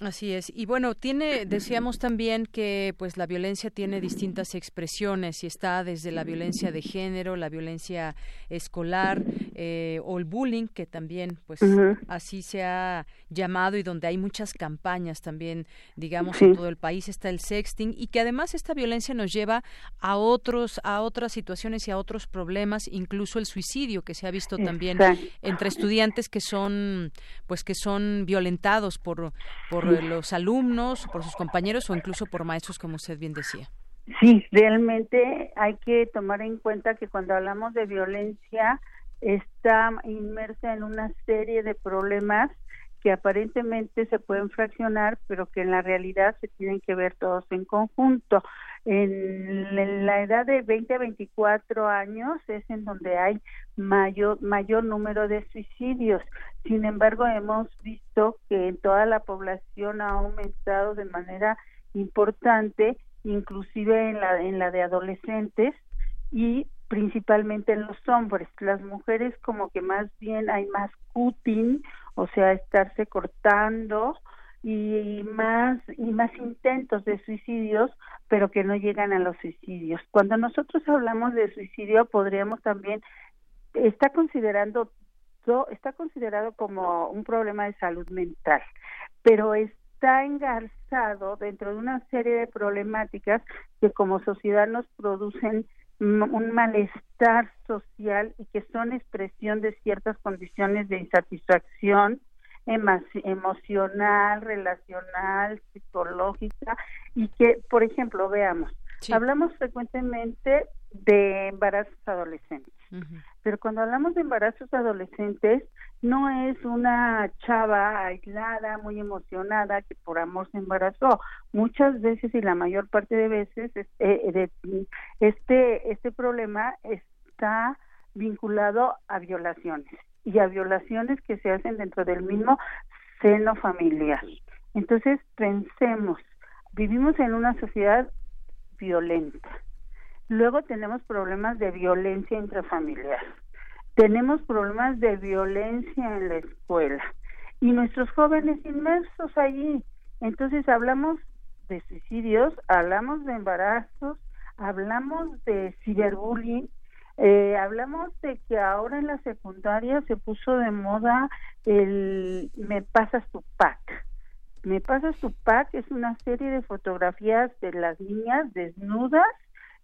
Así es. Y bueno, tiene, decíamos también que pues la violencia tiene distintas expresiones y está desde la violencia de género, la violencia escolar eh, o el bullying, que también pues así se ha llamado y donde hay muchas campañas también, digamos, en todo el país. Está el sexting y que además esta violencia nos lleva a otros, a otras situaciones y a otros problemas, incluso el suicidio que se ha visto también entre estudiantes que son, pues que son violentados por, por los alumnos, por sus compañeros o incluso por maestros, como usted bien decía. Sí, realmente hay que tomar en cuenta que cuando hablamos de violencia está inmersa en una serie de problemas que aparentemente se pueden fraccionar, pero que en la realidad se tienen que ver todos en conjunto. En, la edad de 20 a 24 años es en donde hay mayor, mayor número de suicidios. Sin embargo, hemos visto que en toda la población ha aumentado de manera importante, inclusive en la, en la de adolescentes y principalmente en los hombres. Las mujeres como que más bien hay más cutting, o sea, estarse cortando y más y más intentos de suicidios, pero que no llegan a los suicidios. Cuando nosotros hablamos de suicidio, podríamos también está considerando está considerado como un problema de salud mental, pero es está engarzado dentro de una serie de problemáticas que como sociedad nos producen un malestar social y que son expresión de ciertas condiciones de insatisfacción emocional, relacional, psicológica y que, por ejemplo, veamos, hablamos frecuentemente de embarazos adolescentes, pero cuando hablamos de embarazos adolescentes no es una chava aislada, muy emocionada que por amor se embarazó. Muchas veces y la mayor parte de veces este, este, este problema está vinculado a violaciones y a violaciones que se hacen dentro del mismo seno familiar. Entonces, pensemos, vivimos en una sociedad violenta. Luego tenemos problemas de violencia intrafamiliar. Tenemos problemas de violencia en la escuela. Y nuestros jóvenes inmersos allí. Entonces hablamos de suicidios, hablamos de embarazos, hablamos de ciberbullying, eh, hablamos de que ahora en la secundaria se puso de moda el me pasas tu pack. Me pasas tu pack es una serie de fotografías de las niñas desnudas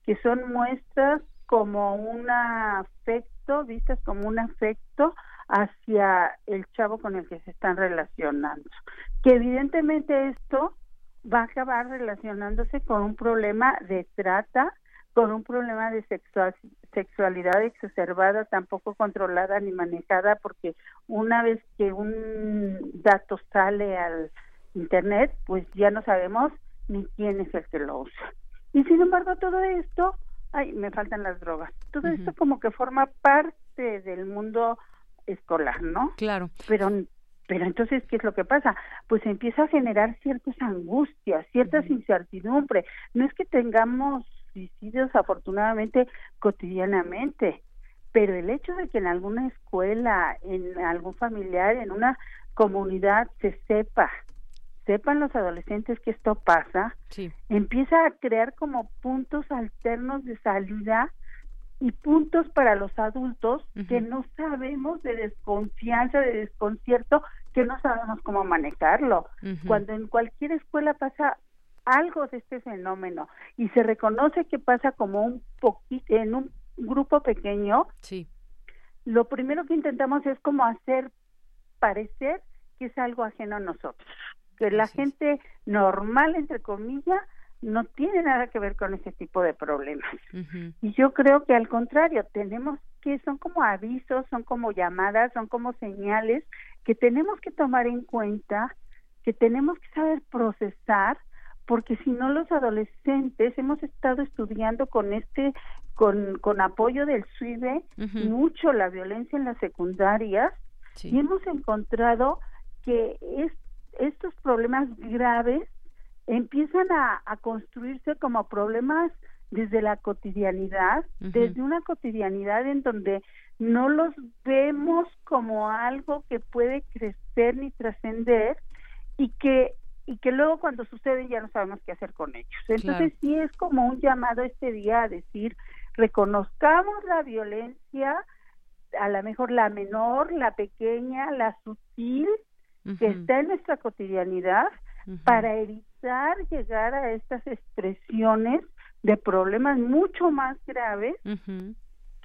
que son muestras como un afecto, vistas como un afecto hacia el chavo con el que se están relacionando. Que evidentemente esto va a acabar relacionándose con un problema de trata, con un problema de sexual, sexualidad exacerbada, tampoco controlada ni manejada, porque una vez que un dato sale al Internet, pues ya no sabemos ni quién es el que lo usa. Y sin embargo, todo esto, ay, me faltan las drogas, todo esto como que forma parte del mundo escolar, ¿no? Claro. Pero pero entonces, ¿qué es lo que pasa? Pues empieza a generar ciertas angustias, ciertas incertidumbres. No es que tengamos suicidios afortunadamente cotidianamente, pero el hecho de que en alguna escuela, en algún familiar, en una comunidad se sepa, sepan los adolescentes que esto pasa, empieza a crear como puntos alternos de salida y puntos para los adultos que no sabemos de desconfianza, de desconcierto, que no sabemos cómo manejarlo. Cuando en cualquier escuela pasa algo de este fenómeno. Y se reconoce que pasa como un poquito en un grupo pequeño, sí. lo primero que intentamos es como hacer parecer que es algo ajeno a nosotros, que la gente normal, entre comillas, no tiene nada que ver con ese tipo de problemas. Y yo creo que al contrario, tenemos que, son como avisos, son como llamadas, son como señales que tenemos que tomar en cuenta, que tenemos que saber procesar porque si no los adolescentes hemos estado estudiando con este con, con apoyo del SUIBE mucho la violencia en las secundarias y hemos encontrado que es, estos problemas graves empiezan a, a construirse como problemas desde la cotidianidad, desde una cotidianidad en donde no los vemos como algo que puede crecer ni trascender y que y que luego cuando sucede ya no sabemos qué hacer con ellos. Entonces sí es como un llamado este día a decir, reconozcamos la violencia, a lo mejor la menor, la pequeña, la sutil, que está en nuestra cotidianidad, para evitar llegar a estas expresiones de problemas mucho más graves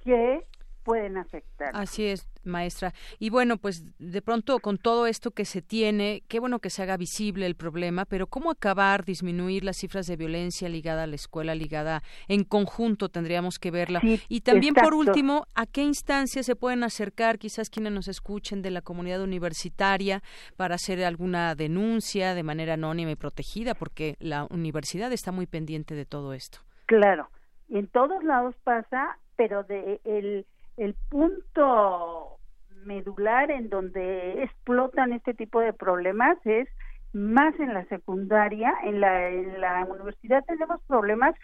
que pueden afectar. Así es, maestra. Y bueno, pues de pronto con todo esto que se tiene, qué bueno que se haga visible el problema, pero ¿cómo acabar, disminuir las cifras de violencia ligada a la escuela, ligada en conjunto tendríamos que verla? y también por último, ¿a qué instancias se pueden acercar quizás quienes nos escuchen de la comunidad universitaria para hacer alguna denuncia de manera anónima y protegida? Porque la universidad está muy pendiente de todo esto. Claro, en todos lados pasa, pero de el el punto medular en donde explotan este tipo de problemas es más en la secundaria, en la, en la universidad tenemos problemas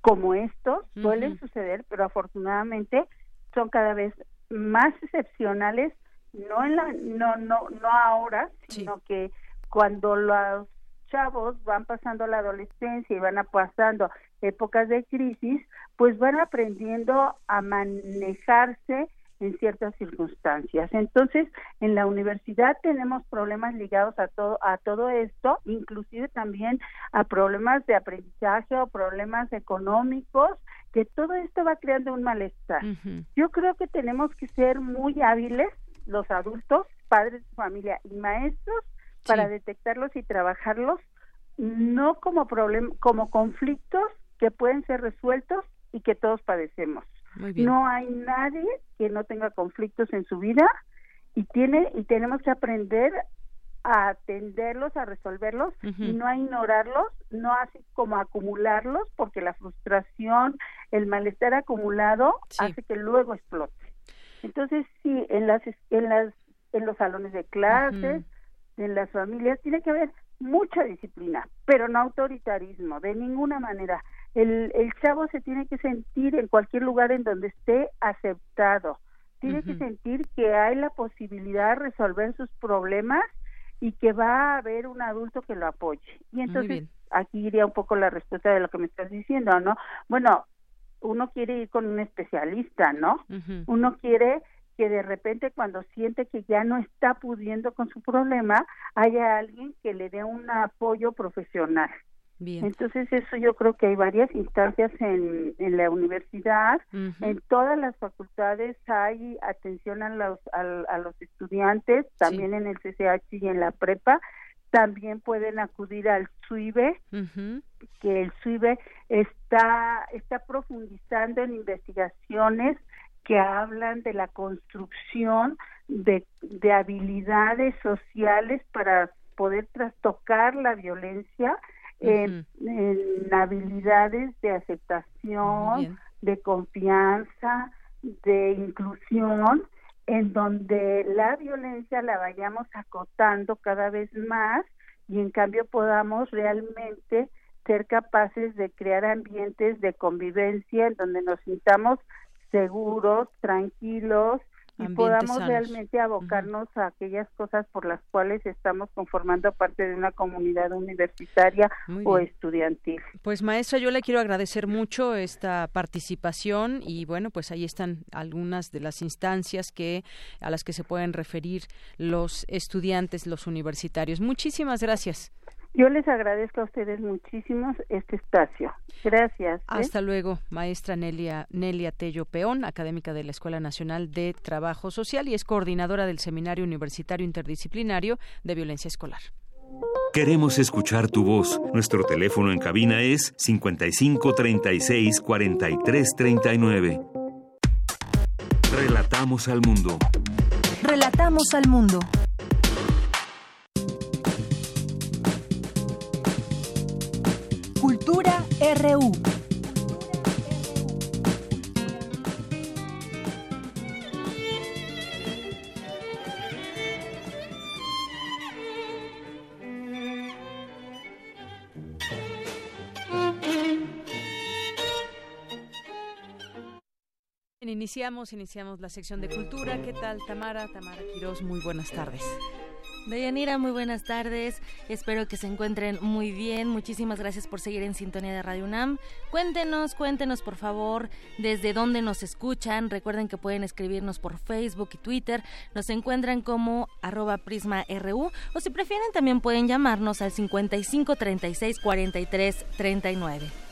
como estos, suelen suceder, pero afortunadamente son cada vez más excepcionales, no en la, no, no, no ahora, sino que cuando los chavos van pasando la adolescencia y van pasando épocas de crisis, pues van aprendiendo a manejarse en ciertas circunstancias. Entonces, en la universidad tenemos problemas ligados a todo a todo esto, inclusive también a problemas de aprendizaje o problemas económicos, que todo esto va creando un malestar. Yo creo que tenemos que ser muy hábiles los adultos, padres de familia y maestros para detectarlos y trabajarlos no como problem como conflictos que pueden ser resueltos y que todos padecemos. No hay nadie que no tenga conflictos en su vida y tiene y tenemos que aprender a atenderlos, a resolverlos y no a ignorarlos, no así como acumularlos, porque la frustración, el malestar acumulado hace que luego explote. Entonces, sí, en las en las en los salones de clases, en las familias tiene que haber mucha disciplina, pero no autoritarismo, de ninguna manera. El, el chavo se tiene que sentir en cualquier lugar en donde esté aceptado, tiene que sentir que hay la posibilidad de resolver sus problemas y que va a haber un adulto que lo apoye. Y entonces aquí iría un poco la respuesta de lo que me estás diciendo, ¿no? Bueno, uno quiere ir con un especialista, ¿no? Uno quiere que de repente cuando siente que ya no está pudiendo con su problema, haya alguien que le dé un apoyo profesional. Bien. Entonces eso yo creo que hay varias instancias en, en la universidad, en todas las facultades hay atención a los, a, los estudiantes, también en el CCH y en la prepa, también pueden acudir al SUIBE, que el SUIBE está, está profundizando en investigaciones que hablan de la construcción de, de habilidades sociales para poder trastocar la violencia en, habilidades de aceptación, de confianza, de inclusión, en donde la violencia la vayamos acotando cada vez más y en cambio podamos realmente ser capaces de crear ambientes de convivencia en donde nos sintamos seguros, tranquilos y podamos realmente abocarnos a aquellas cosas por las cuales estamos conformando parte de una comunidad universitaria o estudiantil. Pues maestra, yo le quiero agradecer mucho esta participación y bueno, pues ahí están algunas de las instancias que a las que se pueden referir los estudiantes, los universitarios. Muchísimas gracias. Yo les agradezco a ustedes muchísimo este espacio. Gracias. ¿eh? Hasta luego, maestra Nelia, Nelia Tello Peón, académica de la Escuela Nacional de Trabajo Social y es coordinadora del Seminario Universitario Interdisciplinario de Violencia Escolar. Queremos escuchar tu voz. Nuestro teléfono en cabina es 55 36 43 39. Relatamos al mundo. Relatamos al mundo. RU. Iniciamos, iniciamos la sección de cultura. ¿Qué tal, Tamara? Tamara Quiroz, muy buenas tardes. Deyanira, muy buenas tardes. Espero que se encuentren muy bien. Muchísimas gracias por seguir en sintonía de Radio UNAM. Cuéntenos, cuéntenos por favor desde dónde nos escuchan. Recuerden que pueden escribirnos por Facebook y Twitter. Nos encuentran como arroba prisma.ru o si prefieren también pueden llamarnos al 55 36 43 39.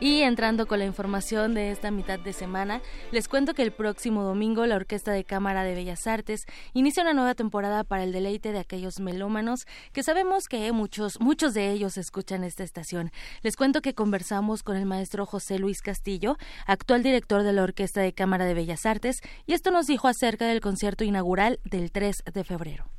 Y entrando con la información de esta mitad de semana, les cuento que el próximo domingo la Orquesta de Cámara de Bellas Artes inicia una nueva temporada para el deleite de aquellos melómanos que sabemos que muchos, muchos de ellos escuchan esta estación. Les cuento que conversamos con el maestro José Luis Castillo, actual director de la Orquesta de Cámara de Bellas Artes, y esto nos dijo acerca del concierto inaugural del 3 de febrero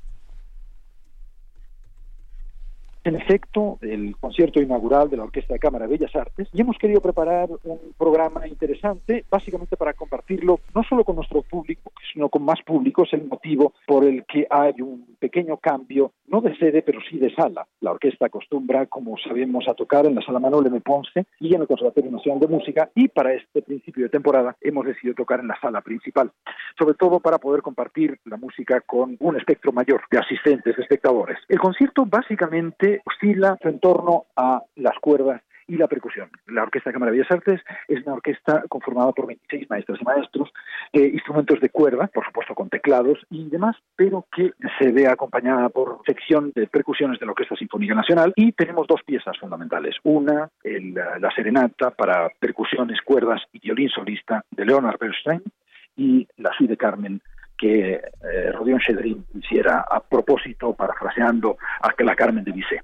en efecto, el concierto inaugural de la Orquesta de Cámara de Bellas Artes y hemos querido preparar un programa interesante, básicamente para compartirlo no solo con nuestro público, sino con más público. Es el motivo por el que hay un pequeño cambio, no de sede, pero sí de sala. La orquesta acostumbra, como sabemos, a tocar en la Sala Manuel M. Ponce y en el Conservatorio Nacional de Música y para este principio de temporada hemos decidido tocar en la sala principal, sobre todo para poder compartir la música con un espectro mayor de asistentes, espectadores. El concierto básicamente oscila en torno a las cuerdas y la percusión. La Orquesta de Cámara de Bellas Artes es una orquesta conformada por 26 maestras y maestros, eh, instrumentos de cuerda, por supuesto con teclados y demás, pero que se ve acompañada por sección de percusiones de la Orquesta Sinfónica Nacional y tenemos dos piezas fundamentales. Una, la serenata para percusiones, cuerdas y violín solista de Leonard Bernstein y la suite de Carmen que eh, Rodion Chedrin hiciera a propósito, parafraseando a la Carmen de Bizet.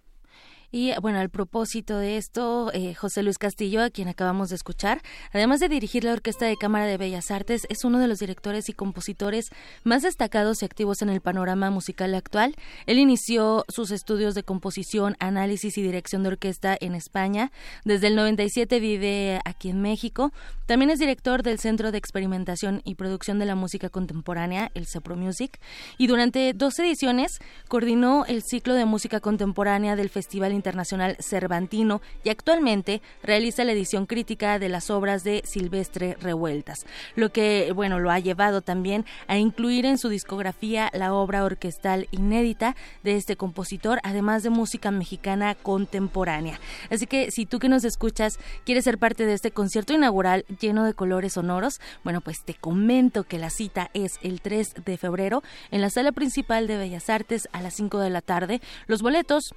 Y bueno, al propósito de esto, eh, José Luis Castillo, a quien acabamos de escuchar, además de dirigir la Orquesta de Cámara de Bellas Artes, es uno de los directores y compositores más destacados y activos en el panorama musical actual. Él inició sus estudios de composición, análisis y dirección de orquesta en España. Desde el 97 vive aquí en México. También es director del Centro de Experimentación y Producción de la Música Contemporánea, el CEPRO Music, y durante dos ediciones coordinó el ciclo de música contemporánea del Festival Internacional Cervantino y actualmente realiza la edición crítica de las obras de Silvestre Revueltas, lo que, bueno, lo ha llevado también a incluir en su discografía la obra orquestal inédita de este compositor, además de música mexicana contemporánea. Así que si tú que nos escuchas quieres ser parte de este concierto inaugural lleno de colores sonoros, bueno, pues te comento que la cita es el 3 de febrero en la sala principal de Bellas Artes a las 5 de la tarde. Los boletos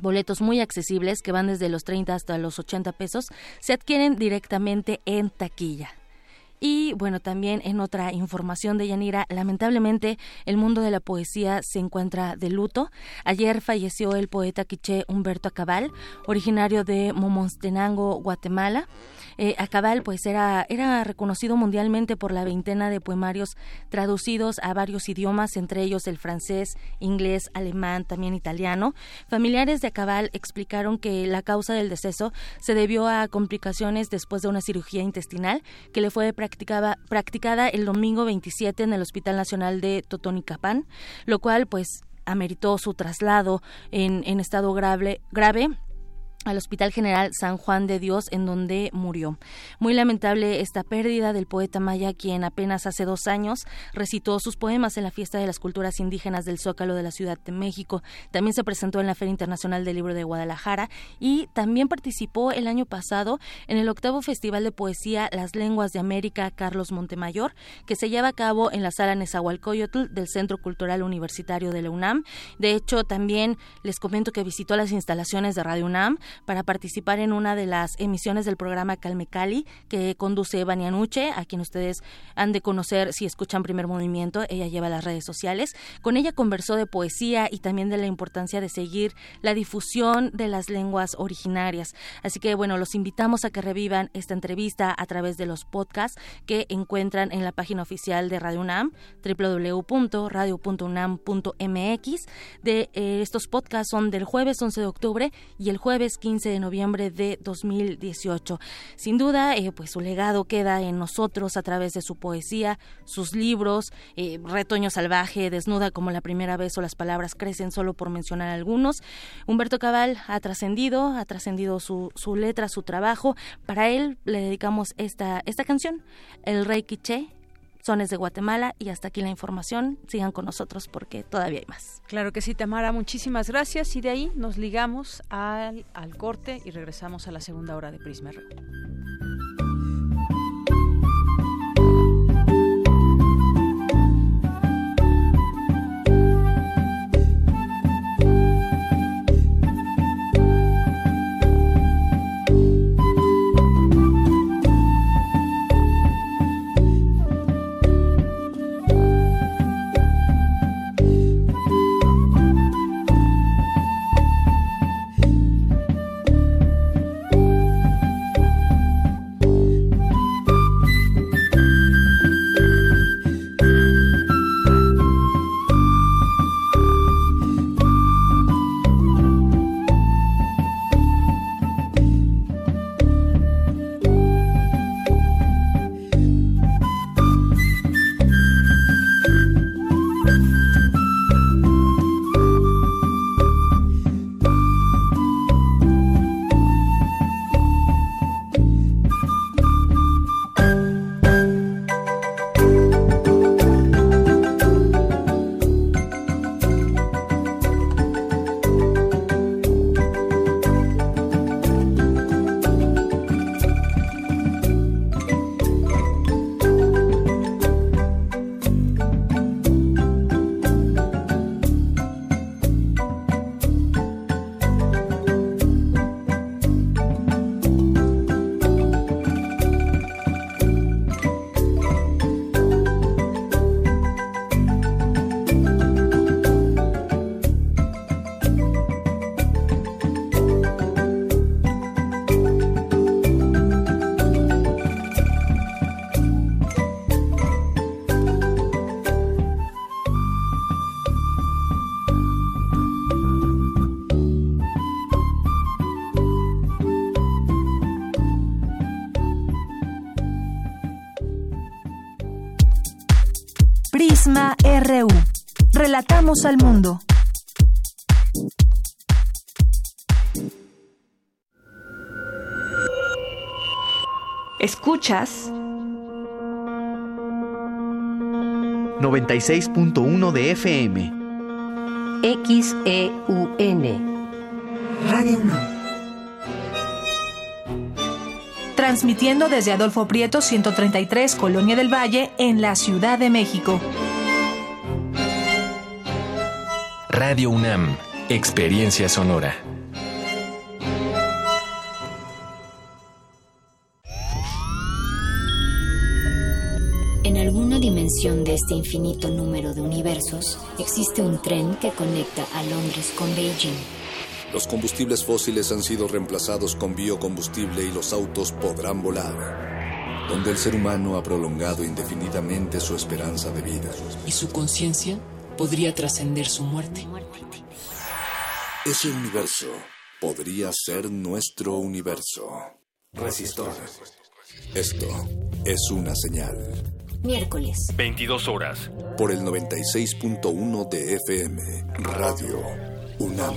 boletos muy accesibles que van desde los 30 hasta los 80 pesos, se adquieren directamente en taquilla. Y bueno, también en otra información de Yanira, lamentablemente el mundo de la poesía se encuentra de luto. Ayer falleció el poeta quiché Humberto Acabal, originario de Momonstenango, Guatemala. Eh, Acabal pues era, era reconocido mundialmente por la veintena de poemarios traducidos a varios idiomas, entre ellos el francés, inglés, alemán, también italiano. Familiares de Acabal explicaron que la causa del deceso se debió a complicaciones después de una cirugía intestinal que le fue practicada, practicada el domingo 27 en el Hospital Nacional de Totonicapán, lo cual pues ameritó su traslado en, en estado grave, grave al Hospital General San Juan de Dios, en donde murió. Muy lamentable esta pérdida del poeta maya, quien apenas hace dos años recitó sus poemas en la Fiesta de las Culturas Indígenas del Zócalo de la Ciudad de México. También se presentó en la Feria Internacional del Libro de Guadalajara y también participó el año pasado en el octavo Festival de Poesía Las Lenguas de América Carlos Montemayor, que se lleva a cabo en la Sala Nezahualcóyotl del Centro Cultural Universitario de la UNAM. De hecho, también les comento que visitó las instalaciones de Radio UNAM para participar en una de las emisiones del programa Calme Cali que conduce Vania Nuche, a quien ustedes han de conocer si escuchan Primer Movimiento. Ella lleva las redes sociales. Con ella conversó de poesía y también de la importancia de seguir la difusión de las lenguas originarias. Así que bueno, los invitamos a que revivan esta entrevista a través de los podcasts que encuentran en la página oficial de Radio UNAM, www.radio.unam.mx. De eh, estos podcasts son del jueves 11 de octubre y el jueves 15 de noviembre de 2018. Sin duda, eh, pues su legado queda en nosotros a través de su poesía, sus libros, eh, Retoño Salvaje, Desnuda como la primera vez o las palabras crecen solo por mencionar algunos. Humberto Cabal ha trascendido, ha trascendido su, su letra, su trabajo. Para él le dedicamos esta, esta canción, El Rey Quiché, Sones de Guatemala y hasta aquí la información. Sigan con nosotros porque todavía hay más. Claro que sí, Tamara, muchísimas gracias y de ahí nos ligamos al, corte y regresamos a la segunda hora de Prisma Prisma Relatamos al mundo. Escuchas 96.1 de FM. XEUN. Radio 1. Transmitiendo desde Adolfo Prieto 133, Colonia del Valle, en la Ciudad de México. Radio UNAM. Experiencia sonora. En alguna dimensión de este infinito número de universos existe un tren que conecta a Londres con Beijing. Los combustibles fósiles han sido reemplazados con biocombustible y los autos podrán volar. Donde el ser humano ha prolongado indefinidamente su esperanza de vida. Y su conciencia podría trascender su muerte. Ese universo podría ser nuestro universo. Resistor. Esto es una señal. Miércoles. 22 horas. Por el 96.1 de FM. Radio UNAM.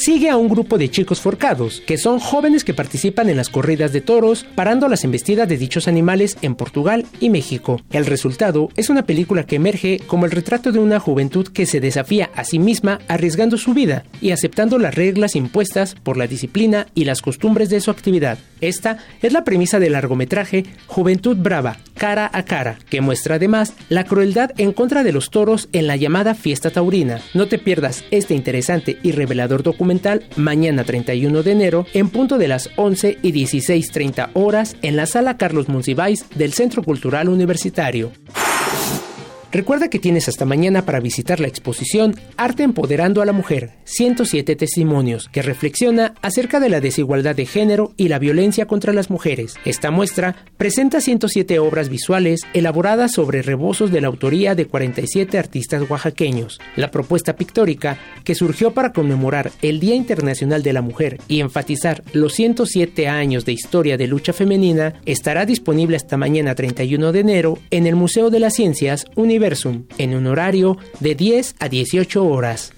sigue a un grupo de chicos forcados, que son jóvenes que participan en las corridas de toros, parando las embestidas de dichos animales en Portugal y México. El resultado es una película que emerge como el retrato de una juventud que se desafía a sí misma arriesgando su vida y aceptando las reglas impuestas por la disciplina y las costumbres de su actividad. Esta es la premisa del largometraje Juventud Brava, cara a cara, que muestra además la crueldad en contra de los toros en la llamada fiesta taurina. No te pierdas este interesante y revelador documental mañana 31 de enero en punto de las 11 y 16.30 horas en la sala Carlos Monsiváis del Centro Cultural Universitario. Recuerda que tienes hasta mañana para visitar la exposición Arte Empoderando a la Mujer, 107 testimonios, que reflexiona acerca de la desigualdad de género y la violencia contra las mujeres. Esta muestra presenta 107 obras visuales elaboradas sobre rebozos de la autoría de 47 artistas oaxaqueños. La propuesta pictórica, que surgió para conmemorar el Día Internacional de la Mujer y enfatizar los 107 años de historia de lucha femenina, estará disponible hasta mañana 31 de enero en el Museo de las Ciencias En un horario de 10 a 18 horas.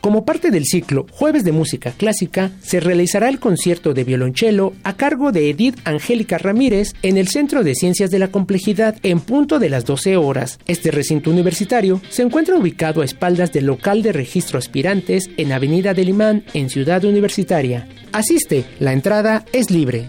Como parte del ciclo Jueves de Música Clásica, se realizará el concierto de violonchelo a cargo de Edith Angélica Ramírez en el Centro de Ciencias de la Complejidad en punto de las 12 horas. Este recinto universitario se encuentra ubicado a espaldas del local de registro aspirantes en Avenida del Imán, en Ciudad Universitaria. Asiste, la entrada es libre.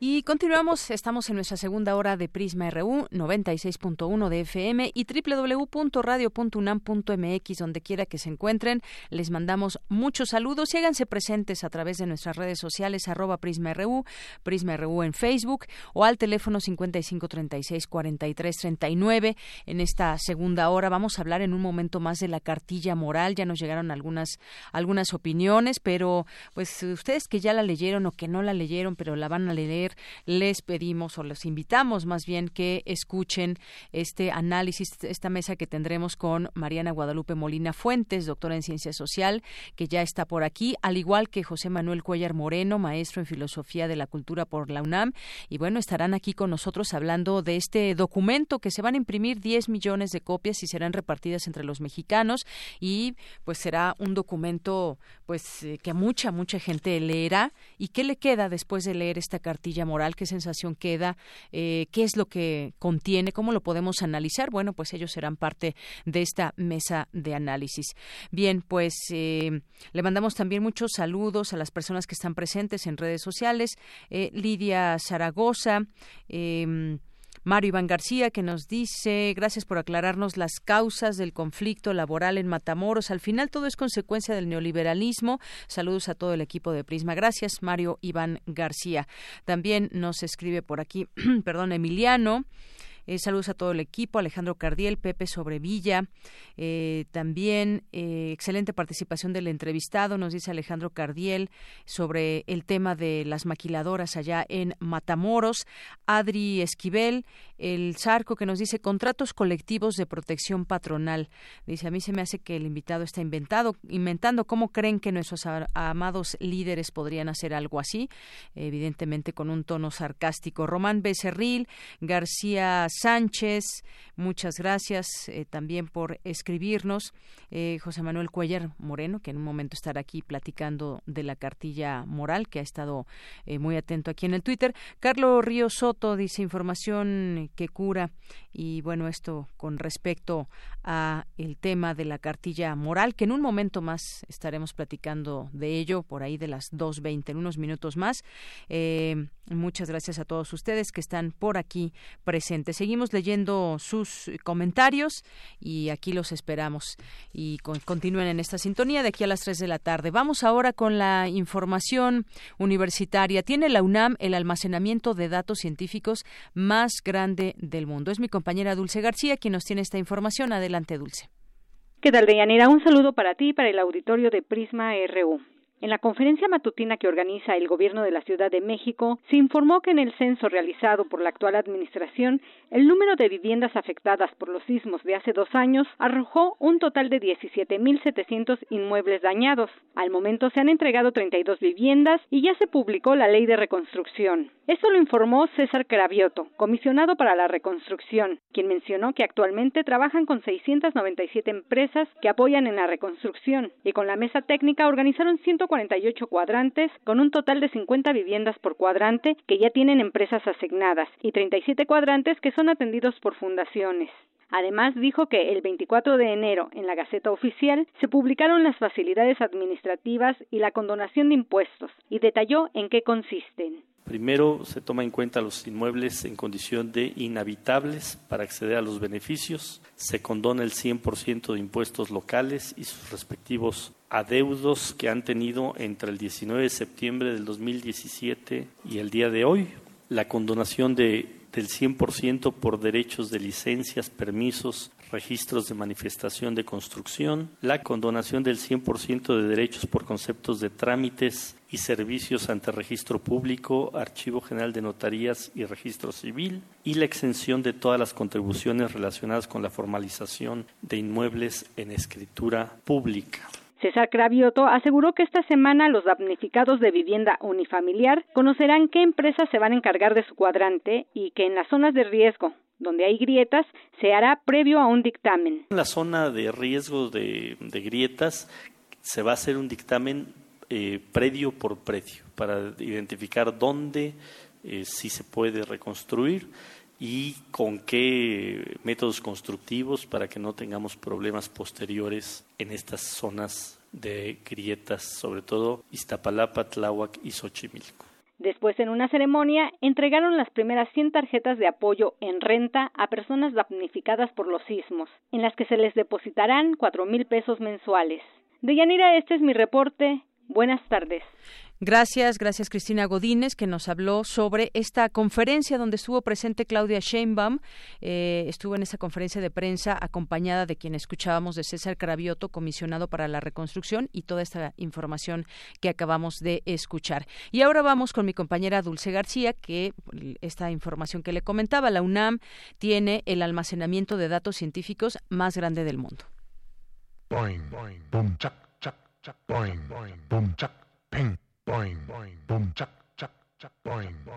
Y continuamos, estamos en nuestra segunda hora de Prisma RU 96.1 de FM y www.radio.unam.mx, donde quiera que se encuentren. Les mandamos muchos saludos y háganse presentes a través de nuestras redes sociales, arroba Prisma RU, Prisma RU en Facebook o al teléfono 5536-4339. En esta segunda hora vamos a hablar en un momento más de la cartilla moral. Ya nos llegaron algunas, algunas opiniones, pero pues ustedes que ya la leyeron o que no la leyeron, pero la van a leer, les pedimos o les invitamos más bien que escuchen este análisis, esta mesa que tendremos con Mariana Guadalupe Molina Fuentes, doctora en ciencia social, que ya está por aquí, al igual que José Manuel Cuellar Moreno, maestro en filosofía de la cultura por la UNAM. Y bueno, estarán aquí con nosotros hablando de este documento que se van a imprimir 10 millones de copias y serán repartidas entre los mexicanos y pues será un documento pues eh, que mucha, mucha gente leerá. ¿Y qué le queda después de leer esta cartilla moral? qué sensación queda, eh, qué es lo que contiene, cómo lo podemos analizar. Bueno, pues ellos serán parte de esta mesa de análisis. Bien, pues eh, le mandamos también muchos saludos a las personas que están presentes en redes sociales. Eh, Lidia Zaragoza, em, Mario Iván García, que nos dice, gracias por aclararnos las causas del conflicto laboral en Matamoros. Al final todo es consecuencia del neoliberalismo. Saludos a todo el equipo de Prisma. Gracias, Mario Iván García. También nos escribe por aquí, *clears throat* perdón, Emiliano. Eh, saludos a todo el equipo, Alejandro Cardiel, Pepe Sobrevilla. Eh, también eh, excelente participación del entrevistado, nos dice Alejandro Cardiel sobre el tema de las maquiladoras allá en Matamoros. Adri Esquivel, el Zarco, que nos dice contratos colectivos de protección patronal. Dice, a mí se me hace que el invitado está inventado, inventando cómo creen que nuestros amados líderes podrían hacer algo así, evidentemente con un tono sarcástico. Román Becerril, García Sánchez, muchas gracias eh, también por escribirnos. Eh, José Manuel Cuellar Moreno, que en un momento estará aquí platicando de la cartilla moral, que ha estado eh, muy atento aquí en el Twitter. Carlos Río Soto dice información que cura y bueno, esto con respecto a el tema de la cartilla moral, que en un momento más estaremos platicando de ello, por ahí de las 2.20, en unos minutos más. muchas gracias a todos ustedes que están por aquí presentes seguimos leyendo sus comentarios y aquí los esperamos y continúen en esta sintonía de aquí a las 3 de la tarde. Vamos ahora con la información universitaria. Tiene la UNAM el almacenamiento de datos científicos más grande del mundo. Es mi compañera Dulce García quien nos tiene esta información. Adelante, Dulce. ¿Qué tal, Deyanira? Un saludo para ti y para el auditorio de Prisma RU. En la conferencia matutina que organiza el Gobierno de la Ciudad de México, se informó que en el censo realizado por la actual Administración, el número de viviendas afectadas por los sismos de hace dos años arrojó un total de 17.700 inmuebles dañados. Al momento se han entregado 32 viviendas y ya se publicó la ley de reconstrucción. Esto lo informó César Cravioto, comisionado para la reconstrucción, quien mencionó que actualmente trabajan con 697 empresas que apoyan en la reconstrucción y con la mesa técnica organizaron 100 148 cuadrantes con un total de 50 viviendas por cuadrante que ya tienen empresas asignadas y 37 cuadrantes que son atendidos por fundaciones. Además, dijo que el 24 de enero en la Gaceta Oficial se publicaron las facilidades administrativas y la condonación de impuestos y detalló en qué consisten. Primero, se toma en cuenta los inmuebles en condición de inhabitables para acceder a los beneficios. Se condona el 100% de impuestos locales y sus respectivos adeudos que han tenido entre el 19 de septiembre del 2017 y el día de hoy. La condonación de del 100% por derechos de licencias, permisos, registros de manifestación de construcción, la condonación del 100% de derechos por conceptos de trámites y servicios ante registro público, Archivo General de Notarías y Registro Civil, y la exención de todas las contribuciones relacionadas con la formalización de inmuebles en escritura pública. César Cravioto aseguró que esta semana los damnificados de vivienda unifamiliar conocerán qué empresas se van a encargar de su cuadrante y que en las zonas de riesgo donde hay grietas, se hará previo a un dictamen. En la zona de riesgo de, grietas se va a hacer un dictamen eh, predio por predio para identificar dónde eh, sí se puede reconstruir y con qué métodos constructivos para que no tengamos problemas posteriores en estas zonas de grietas, sobre todo Iztapalapa, Tláhuac y Xochimilco. Después, en una ceremonia, entregaron las primeras 100 tarjetas de apoyo en renta a personas damnificadas por los sismos, en las que se les depositarán cuatro mil pesos mensuales. De Yanira, este es mi reporte. Buenas tardes. Gracias, gracias Cristina Godínez, que nos habló sobre esta conferencia donde estuvo presente Claudia Sheinbaum. Eh, estuvo en esa conferencia de prensa acompañada de quien escuchábamos de César Carabioto, comisionado para la reconstrucción, y toda esta información que acabamos de escuchar. Y ahora vamos con mi compañera Dulce García, que esta información que le comentaba, la UNAM tiene el almacenamiento de datos científicos más grande del mundo.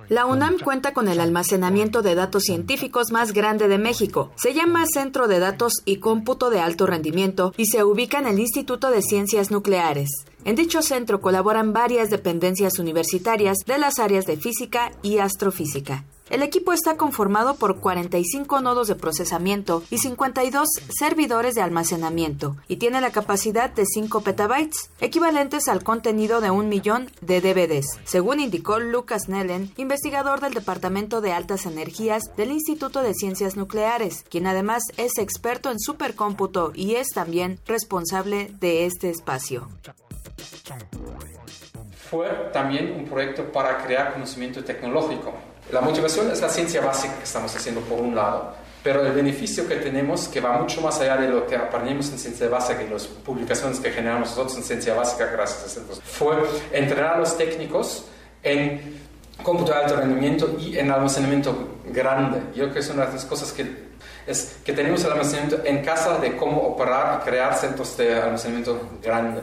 La UNAM cuenta con el almacenamiento de datos científicos más grande de México. Se llama Centro de Datos y Cómputo de Alto Rendimiento y se ubica en el Instituto de Ciencias Nucleares. En dicho centro colaboran varias dependencias universitarias de las áreas de física y astrofísica. El equipo está conformado por 45 nodos de procesamiento y 52 servidores de almacenamiento y tiene la capacidad de 5 petabytes, equivalentes al contenido de un millón de DVDs, según indicó Lucas Nellen, investigador del Departamento de Altas Energías del Instituto de Ciencias Nucleares, quien además es experto en supercómputo y es también responsable de este espacio. Fue también un proyecto para crear conocimiento tecnológico la motivación es la ciencia básica que estamos haciendo por un lado, pero el beneficio que tenemos, que va mucho más allá de lo que aprendimos en ciencia básica y las publicaciones que generamos nosotros en ciencia básica gracias a centros, fue entrenar a los técnicos en cómputo de alto rendimiento y en almacenamiento grande. Yo creo que es una de las cosas que es que tenemos el almacenamiento en casa de cómo operar y crear centros de almacenamiento grande.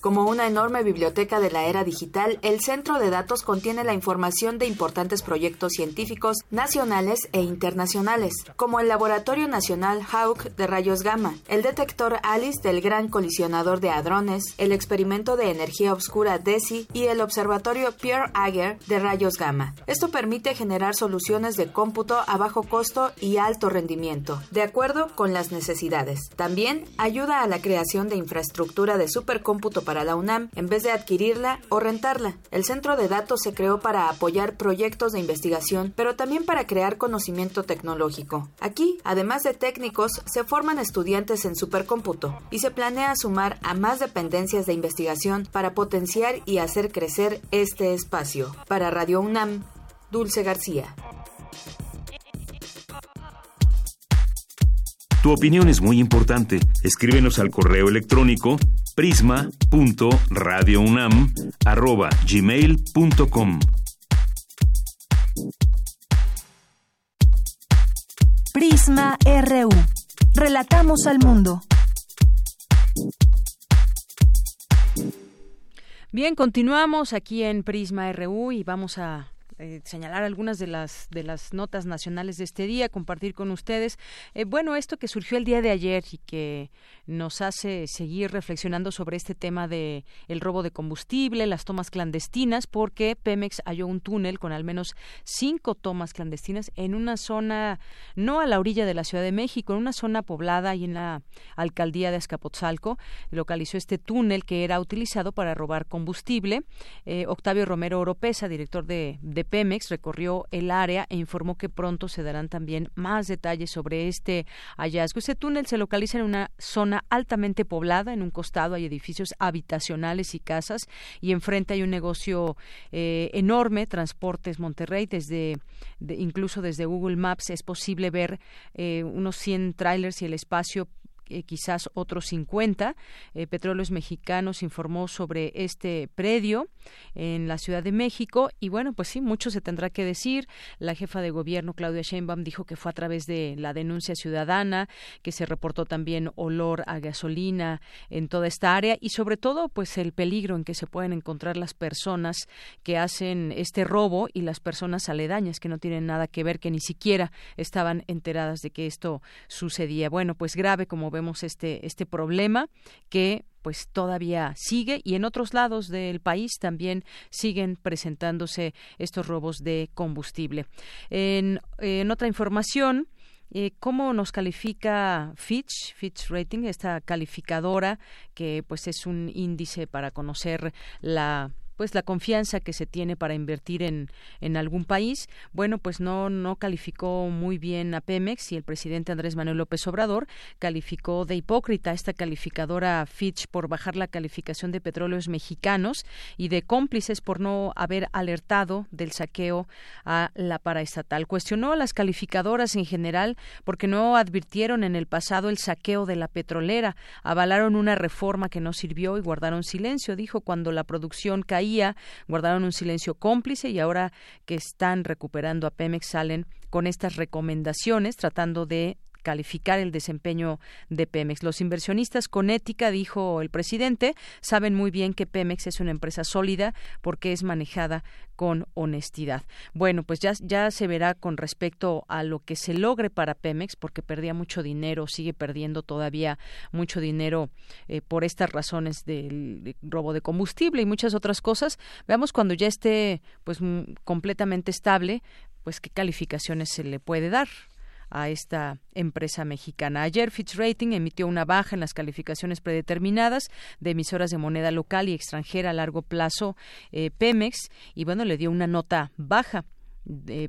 Como una enorme biblioteca de la era digital, el centro de datos contiene la información de importantes proyectos científicos nacionales e internacionales, como el Laboratorio Nacional Hawk de rayos gamma, el detector ALICE del Gran Colisionador de Hadrones, el experimento de energía oscura DESI y el Observatorio Pierre Ager de rayos gamma. Esto permite generar soluciones de cómputo a bajo costo y alto rendimiento, de acuerdo con las necesidades. También ayuda a la creación de infraestructura de supercómputo para la UNAM en vez de adquirirla o rentarla. El centro de datos se creó para apoyar proyectos de investigación, pero también para crear conocimiento tecnológico. Aquí, además de técnicos, se forman estudiantes en supercómputo y se planea sumar a más dependencias de investigación para potenciar y hacer crecer este espacio. Para Radio UNAM, Dulce García. Tu opinión es muy importante. Escríbenos al correo electrónico prisma.radiounam@gmail.com. Prisma RU. Relatamos al mundo. Bien, continuamos aquí en Prisma RU y vamos a eh, señalar algunas de las de las notas nacionales de este día, compartir con ustedes. Eh, bueno, esto que surgió el día de ayer y que nos hace seguir reflexionando sobre este tema de el robo de combustible, las tomas clandestinas, porque Pemex halló un túnel con al menos cinco tomas clandestinas en una zona no a la orilla de la Ciudad de México, en una zona poblada y en la alcaldía de Azcapotzalco, localizó este túnel que era utilizado para robar combustible. Eh, Octavio Romero Oropesa, director de, de Pemex, recorrió el área e informó que pronto se darán también más detalles sobre este hallazgo. Este túnel se localiza en una zona altamente poblada, en un costado hay edificios habitacionales y casas y enfrente hay un negocio eh, enorme, Transportes Monterrey, desde incluso desde Google Maps es posible ver eh, unos 100 trailers y el espacio eh, quizás otros 50. Eh, Petróleos Mexicanos informó sobre este predio en la Ciudad de México y bueno, pues sí, mucho se tendrá que decir. La jefa de gobierno, Claudia Sheinbaum, dijo que fue a través de la denuncia ciudadana, que se reportó también olor a gasolina en toda esta área y sobre todo pues el peligro en que se pueden encontrar las personas que hacen este robo y las personas aledañas que no tienen nada que ver, que ni siquiera estaban enteradas de que esto sucedía. Bueno, pues grave como vemos este, este problema que pues todavía sigue y en otros lados del país también siguen presentándose estos robos de combustible. En, en otra información, eh, ¿Cómo nos califica Fitch, Fitch Rating, esta calificadora que pues es un índice para conocer la pues la confianza que se tiene para invertir en, en algún país, bueno, pues no, no calificó muy bien a Pemex y el presidente Andrés Manuel López Obrador calificó de hipócrita esta calificadora Fitch por bajar la calificación de petróleos mexicanos y de cómplices por no haber alertado del saqueo a la paraestatal. Cuestionó a las calificadoras en general porque no advirtieron en el pasado el saqueo de la petrolera, avalaron una reforma que no sirvió y guardaron silencio, dijo cuando la producción caía guardaron un silencio cómplice y ahora que están recuperando a Pemex salen con estas recomendaciones tratando de calificar el desempeño de Pemex. Los inversionistas con ética, dijo el presidente, saben muy bien que Pemex es una empresa sólida porque es manejada con honestidad. Bueno, pues ya, ya se verá con respecto a lo que se logre para Pemex, porque perdía mucho dinero, sigue perdiendo todavía mucho dinero eh, por estas razones del robo de combustible y muchas otras cosas. Veamos cuando ya esté pues completamente estable, pues qué calificaciones se le puede dar a esta empresa mexicana. Ayer Fitch Rating emitió una baja en las calificaciones predeterminadas de emisoras de moneda local y extranjera a largo plazo eh, Pemex y bueno, le dio una nota baja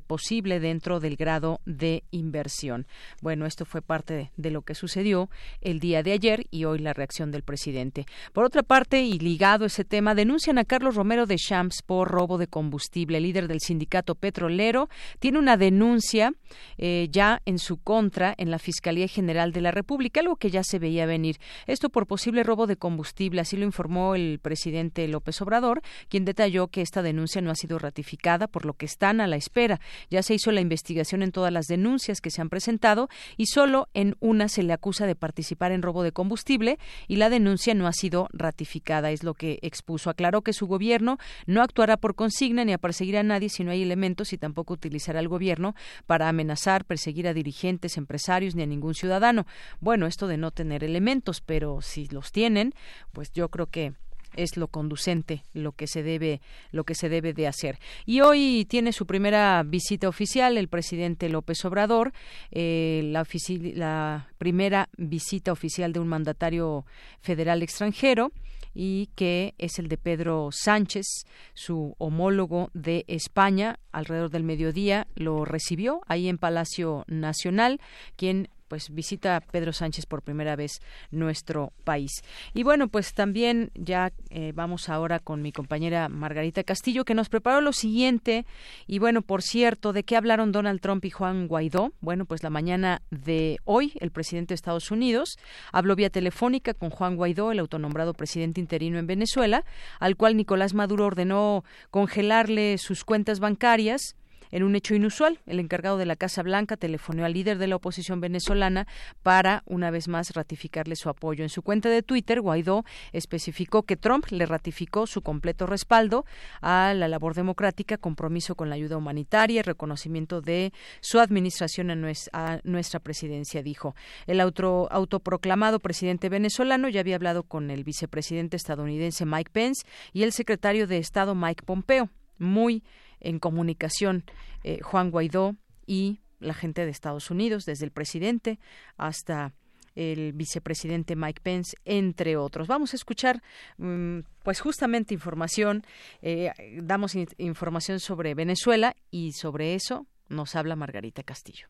posible dentro del grado de inversión. Bueno, esto fue parte de, lo que sucedió el día de ayer y hoy la reacción del presidente. Por otra parte, y ligado a ese tema, denuncian a Carlos Romero de Champs por robo de combustible. El líder del sindicato petrolero tiene una denuncia eh, ya en su contra en la Fiscalía General de la República, algo que ya se veía venir. Esto por posible robo de combustible, así lo informó el presidente López Obrador, quien detalló que esta denuncia no ha sido ratificada, por lo que están a la espera. Ya se hizo la investigación en todas las denuncias que se han presentado y solo en una se le acusa de participar en robo de combustible y la denuncia no ha sido ratificada, es lo que expuso. Aclaró que su gobierno no actuará por consigna ni a perseguir a nadie si no hay elementos y tampoco utilizará al gobierno para amenazar, perseguir a dirigentes, empresarios ni a ningún ciudadano. Bueno, esto de no tener elementos, pero si los tienen, pues yo creo que es lo conducente, lo que se debe, lo que se debe de hacer. Y hoy tiene su primera visita oficial el presidente López Obrador, eh, la, la primera visita oficial de un mandatario federal extranjero y que es el de Pedro Sánchez, su homólogo de España, alrededor del mediodía lo recibió ahí en Palacio Nacional, quien pues visita Pedro Sánchez por primera vez nuestro país. Y bueno, pues también ya eh, vamos ahora con mi compañera Margarita Castillo que nos preparó lo siguiente. Y bueno, por cierto, ¿de qué hablaron Donald Trump y Juan Guaidó? Bueno, pues la mañana de hoy el presidente de Estados Unidos habló vía telefónica con Juan Guaidó, el autonombrado presidente interino en Venezuela, al cual Nicolás Maduro ordenó congelarle sus cuentas bancarias en un hecho inusual. El encargado de la Casa Blanca telefonó al líder de la oposición venezolana para, una vez más, ratificarle su apoyo. En su cuenta de Twitter, Guaidó especificó que Trump le ratificó su completo respaldo a la labor democrática, compromiso con la ayuda humanitaria y reconocimiento de su administración a nuestra presidencia, dijo. El autoproclamado presidente venezolano ya había hablado con el vicepresidente estadounidense Mike Pence y el secretario de Estado Mike Pompeo. Muy en comunicación eh, Juan Guaidó y la gente de Estados Unidos, desde el presidente hasta el vicepresidente Mike Pence, entre otros. Vamos a escuchar, mm, pues justamente información, eh, damos información sobre Venezuela y sobre eso nos habla Margarita Castillo.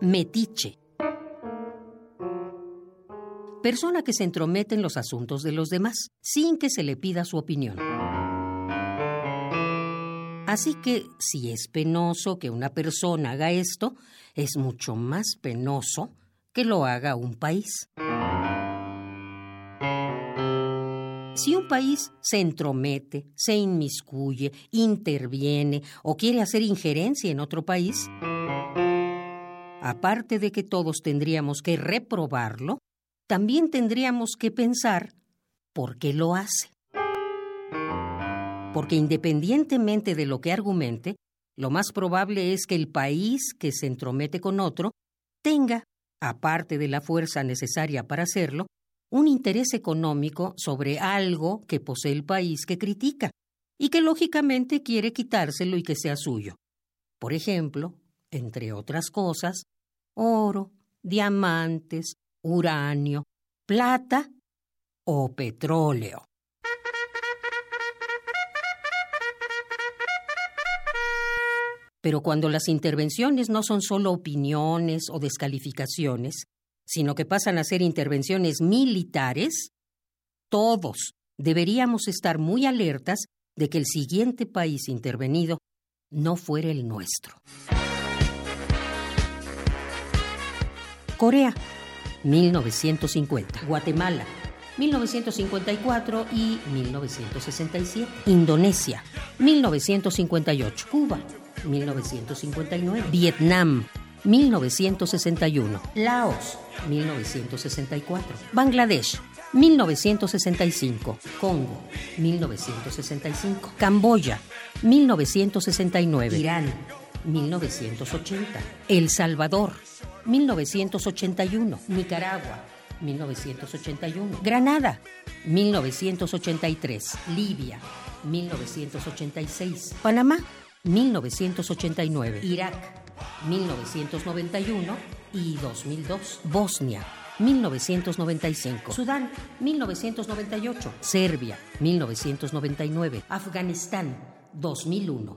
Metiche. Persona que se entromete en los asuntos de los demás sin que se le pida su opinión. Así que si es penoso que una persona haga esto, es mucho más penoso que lo haga un país. Si un país se entromete, se inmiscuye, interviene o quiere hacer injerencia en otro país, aparte de que todos tendríamos que reprobarlo, también tendríamos que pensar por qué lo hace porque independientemente de lo que argumente, lo más probable es que el país que se entromete con otro tenga, aparte de la fuerza necesaria para hacerlo, un interés económico sobre algo que posee el país que critica y que lógicamente quiere quitárselo y que sea suyo. Por ejemplo, entre otras cosas, oro, diamantes, uranio, plata o petróleo. Pero cuando las intervenciones no son solo opiniones o descalificaciones, sino que pasan a ser intervenciones militares, todos deberíamos estar muy alertas de que el siguiente país intervenido no fuera el nuestro. Corea, 1950. Guatemala, 1954 y 1967. Indonesia, 1958. Cuba, 1959. Vietnam, 1961. Laos, 1964. Bangladesh, 1965. Congo, 1965. Camboya, 1969. Irán, 1980. El Salvador, 1981. Nicaragua, 1981. Granada, 1983. Libia, 1986. Panamá, 1989, Irak 1991 y 2002, Bosnia 1995, Sudán 1998, Serbia 1999, Afganistán 2001.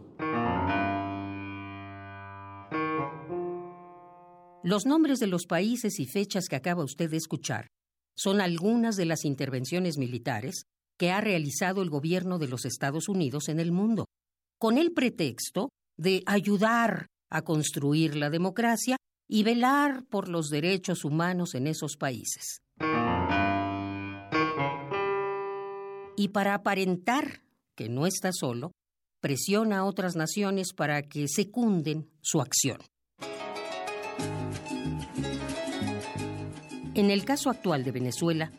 Los nombres de los países y fechas que acaba usted de escuchar son algunas de las intervenciones militares que ha realizado el gobierno de los Estados Unidos en el mundo con el pretexto de ayudar a construir la democracia y velar por los derechos humanos en esos países. Y para aparentar que no está solo, presiona a otras naciones para que secunden su acción. En el caso actual de Venezuela,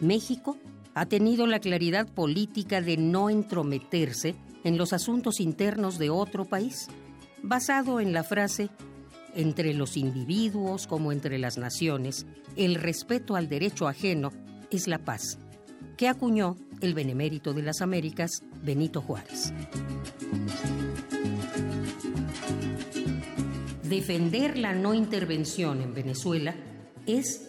México ha tenido la claridad política de no entrometerse en los asuntos internos de otro país, basado en la frase, entre los individuos como entre las naciones, el respeto al derecho ajeno es la paz, que acuñó el benemérito de las Américas, Benito Juárez. Defender la no intervención en Venezuela es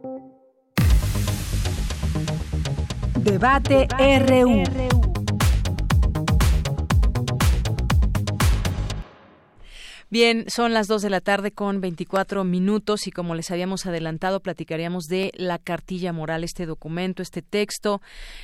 43 39. Debate RU. Bien, son las dos de la tarde con 24 minutos y como les habíamos adelantado, platicaríamos de la cartilla moral, este documento, este texto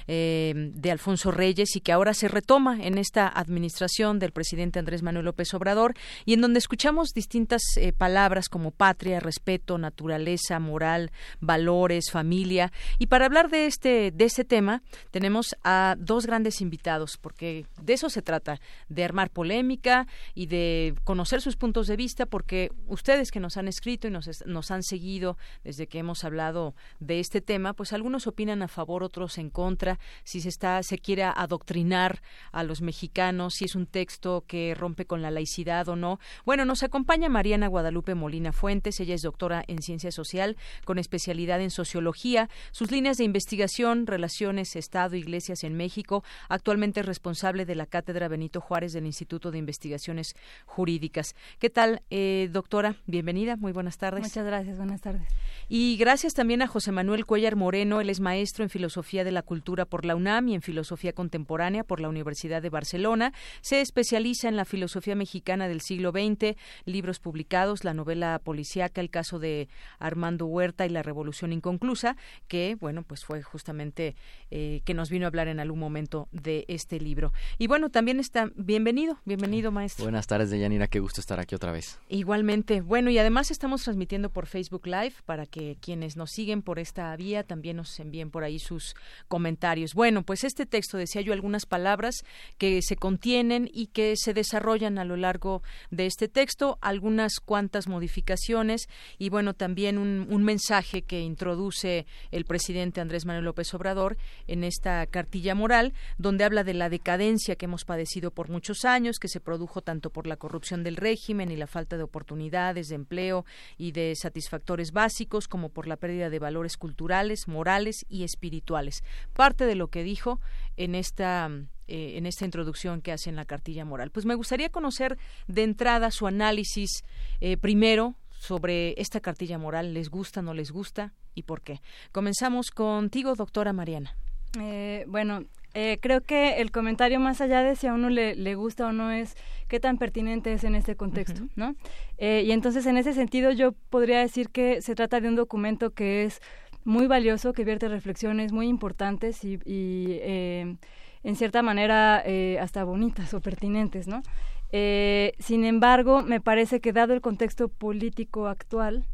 eh, de Alfonso Reyes y que ahora se retoma en esta administración del presidente Andrés Manuel López Obrador y en donde escuchamos distintas eh, palabras como patria, respeto, naturaleza, moral, valores, familia. Y para hablar de este, de este tema, tenemos a dos grandes invitados, porque de eso se trata, de armar polémica y de conocer sus puntos de vista porque ustedes que nos han escrito y nos, han seguido desde que hemos hablado de este tema, pues algunos opinan a favor, otros en contra, si se está se quiere adoctrinar a los mexicanos, si es un texto que rompe con la laicidad o no. Bueno, nos acompaña Mariana Guadalupe Molina Fuentes, ella es doctora en ciencia social con especialidad en sociología, sus líneas de investigación, relaciones Estado Iglesias en México, actualmente es responsable de la cátedra Benito Juárez del Instituto de Investigaciones Jurídicas. ¿Qué tal, eh, doctora? Bienvenida, muy buenas tardes. Muchas gracias, buenas tardes. Y gracias también a José Manuel Cuellar Moreno, él es maestro en Filosofía de la Cultura por la UNAM y en Filosofía Contemporánea por la Universidad de Barcelona. Se especializa en la filosofía mexicana del siglo XX, libros publicados, la novela policíaca, el caso de Armando Huerta y la Revolución Inconclusa, que, bueno, pues fue justamente eh, que nos vino a hablar en algún momento de este libro. Y bueno, también está, bienvenido, bienvenido, maestro. Buenas tardes, Deyanira, qué gusto estar aquí otra vez. Igualmente. Bueno, y además estamos transmitiendo por Facebook Live para que quienes nos siguen por esta vía también nos envíen por ahí sus comentarios. Bueno, pues este texto decía yo algunas palabras que se contienen y que se desarrollan a lo largo de este texto, algunas cuantas modificaciones y bueno, también un, un mensaje que introduce el presidente Andrés Manuel López Obrador en esta cartilla moral, donde habla de la decadencia que hemos padecido por muchos años, que se produjo tanto por la corrupción del régimen y la falta de oportunidades de empleo y de satisfactores básicos, como por la pérdida de valores culturales, morales y espirituales. Parte de lo que dijo en esta eh, en esta introducción que hace en la cartilla moral. Pues me gustaría conocer de entrada su análisis eh, primero sobre esta cartilla moral. ¿Les gusta, no les gusta y por qué? Comenzamos contigo, doctora Mariana. Eh, bueno, eh, creo que el comentario más allá de si a uno le, le, gusta o no es qué tan pertinente es en este contexto, uh -huh. ¿no? Eh, y entonces en ese sentido yo podría decir que se trata de un documento que es muy valioso, que vierte reflexiones muy importantes y, y eh, en cierta manera eh, hasta bonitas o pertinentes, ¿no? Eh, sin embargo, me parece que dado el contexto político actual,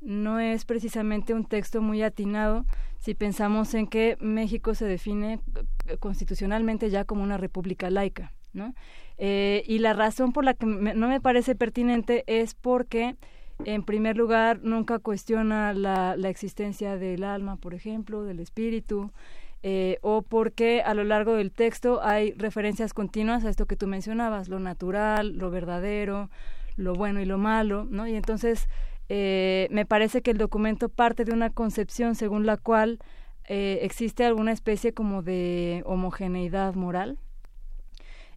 no es precisamente un texto muy atinado si pensamos en que México se define constitucionalmente ya como una república laica, ¿no? Eh, y la razón por la que me, no me parece pertinente es porque, en primer lugar, nunca cuestiona la, la existencia del alma, por ejemplo, del espíritu, eh, o porque a lo largo del texto hay referencias continuas a esto que tú mencionabas, lo natural, lo verdadero, lo bueno y lo malo, ¿no? Y entonces eh, me parece que el documento parte de una concepción según la cual eh, existe alguna especie como de homogeneidad moral,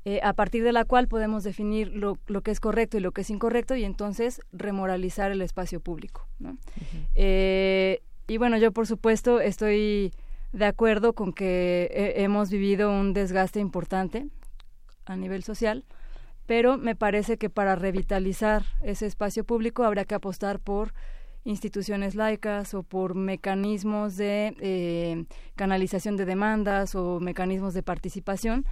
eh, a partir de la cual podemos definir lo, lo, que es correcto y lo que es incorrecto y entonces remoralizar el espacio público. ¿no? Uh -huh. y bueno, yo por supuesto estoy de acuerdo con que hemos vivido un desgaste importante a nivel social, pero me parece que para revitalizar ese espacio público habrá que apostar por instituciones laicas o por mecanismos de eh, canalización de demandas o mecanismos de participación,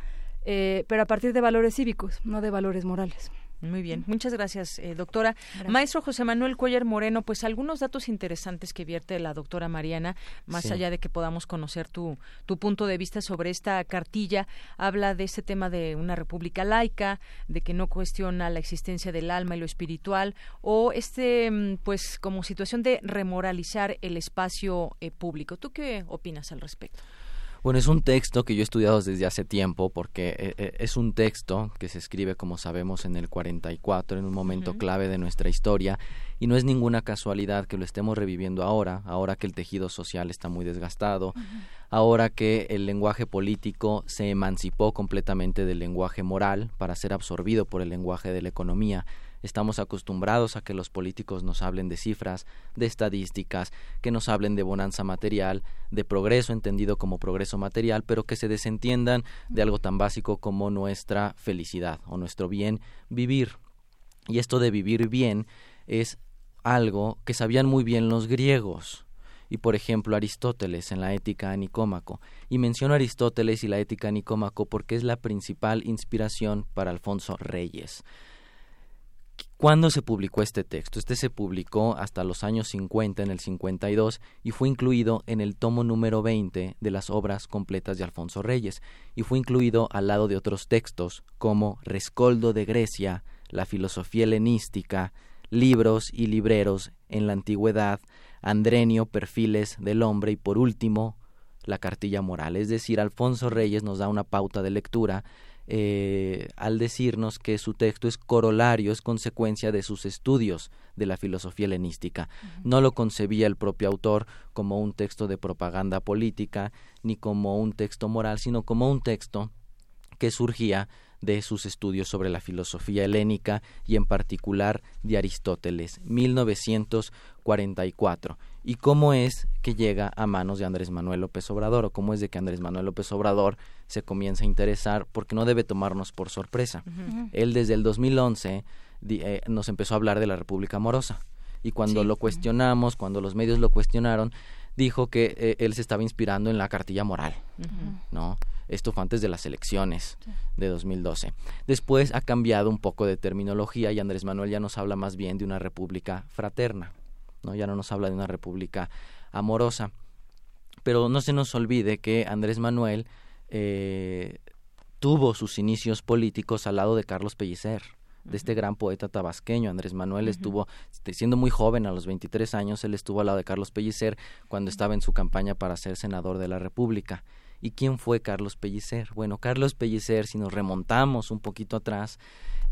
eh, pero a partir de valores cívicos, no de valores morales. Muy bien, muchas gracias, eh, doctora. Gracias. Maestro José Manuel Cuellar Moreno, pues algunos datos interesantes que vierte la doctora Mariana, más sí. allá de que podamos conocer tu, tu punto de vista sobre esta cartilla, habla de este tema de una república laica, de que no cuestiona la existencia del alma y lo espiritual, o este, mm, pues, como situación de remoralizar el espacio eh, público. ¿Tú qué opinas al respecto? Bueno, es un texto que yo he estudiado desde hace tiempo porque eh, eh, es un texto que se escribe, como sabemos, en el 44, en un momento uh -huh. clave de nuestra historia, y no es ninguna casualidad que lo estemos reviviendo ahora, ahora que el tejido social está muy desgastado, uh -huh. ahora que el lenguaje político se emancipó completamente del lenguaje moral para ser absorbido por el lenguaje de la economía. Estamos acostumbrados a que los políticos nos hablen de cifras, de estadísticas, que nos hablen de bonanza material, de progreso entendido como progreso material, pero que se desentiendan de algo tan básico como nuestra felicidad o nuestro bien vivir. Y esto de vivir bien es algo que sabían muy bien los griegos y por ejemplo Aristóteles en la Ética a Nicómaco. Y menciono Aristóteles y la Ética a Nicómaco porque es la principal inspiración para Alfonso Reyes. ¿Cuándo se publicó este texto? Este se publicó hasta los años 50, en el 52, y fue incluido en el tomo número 20 de las obras completas de Alfonso Reyes, y fue incluido al lado de otros textos como Rescoldo de Grecia, la filosofía helenística, libros y libreros en la antigüedad, Andrenio, Perfiles del Hombre y por último, la cartilla moral. Es decir, Alfonso Reyes nos da una pauta de lectura eh, al decirnos que su texto es corolario, es consecuencia de sus estudios de la filosofía helenística. No lo concebía el propio autor como un texto de propaganda política, ni como un texto moral, sino como un texto que surgía de sus estudios sobre la filosofía helénica y en particular de Aristóteles, 1944. ¿Y cómo es que llega a manos de Andrés Manuel López Obrador o cómo es de que Andrés Manuel López Obrador se comienza a interesar porque no debe tomarnos por sorpresa? Él desde el 2011 eh, nos empezó a hablar de la República Amorosa y cuando lo cuestionamos, cuando los medios lo cuestionaron, dijo que eh, él se estaba inspirando en la cartilla moral, ¿no? Esto fue antes de las elecciones de 2012. Después ha cambiado un poco de terminología y Andrés Manuel ya nos habla más bien de una república fraterna, ¿no? Ya no nos habla de una república amorosa. Pero no se nos olvide que Andrés Manuel eh, tuvo sus inicios políticos al lado de Carlos Pellicer de este gran poeta tabasqueño. Andrés Manuel estuvo, este, siendo muy joven, a los 23 años, él estuvo al lado de Carlos Pellicer cuando estaba en su campaña para ser senador de la República. ¿Y quién fue Carlos Pellicer? Bueno, Carlos Pellicer, si nos remontamos un poquito atrás,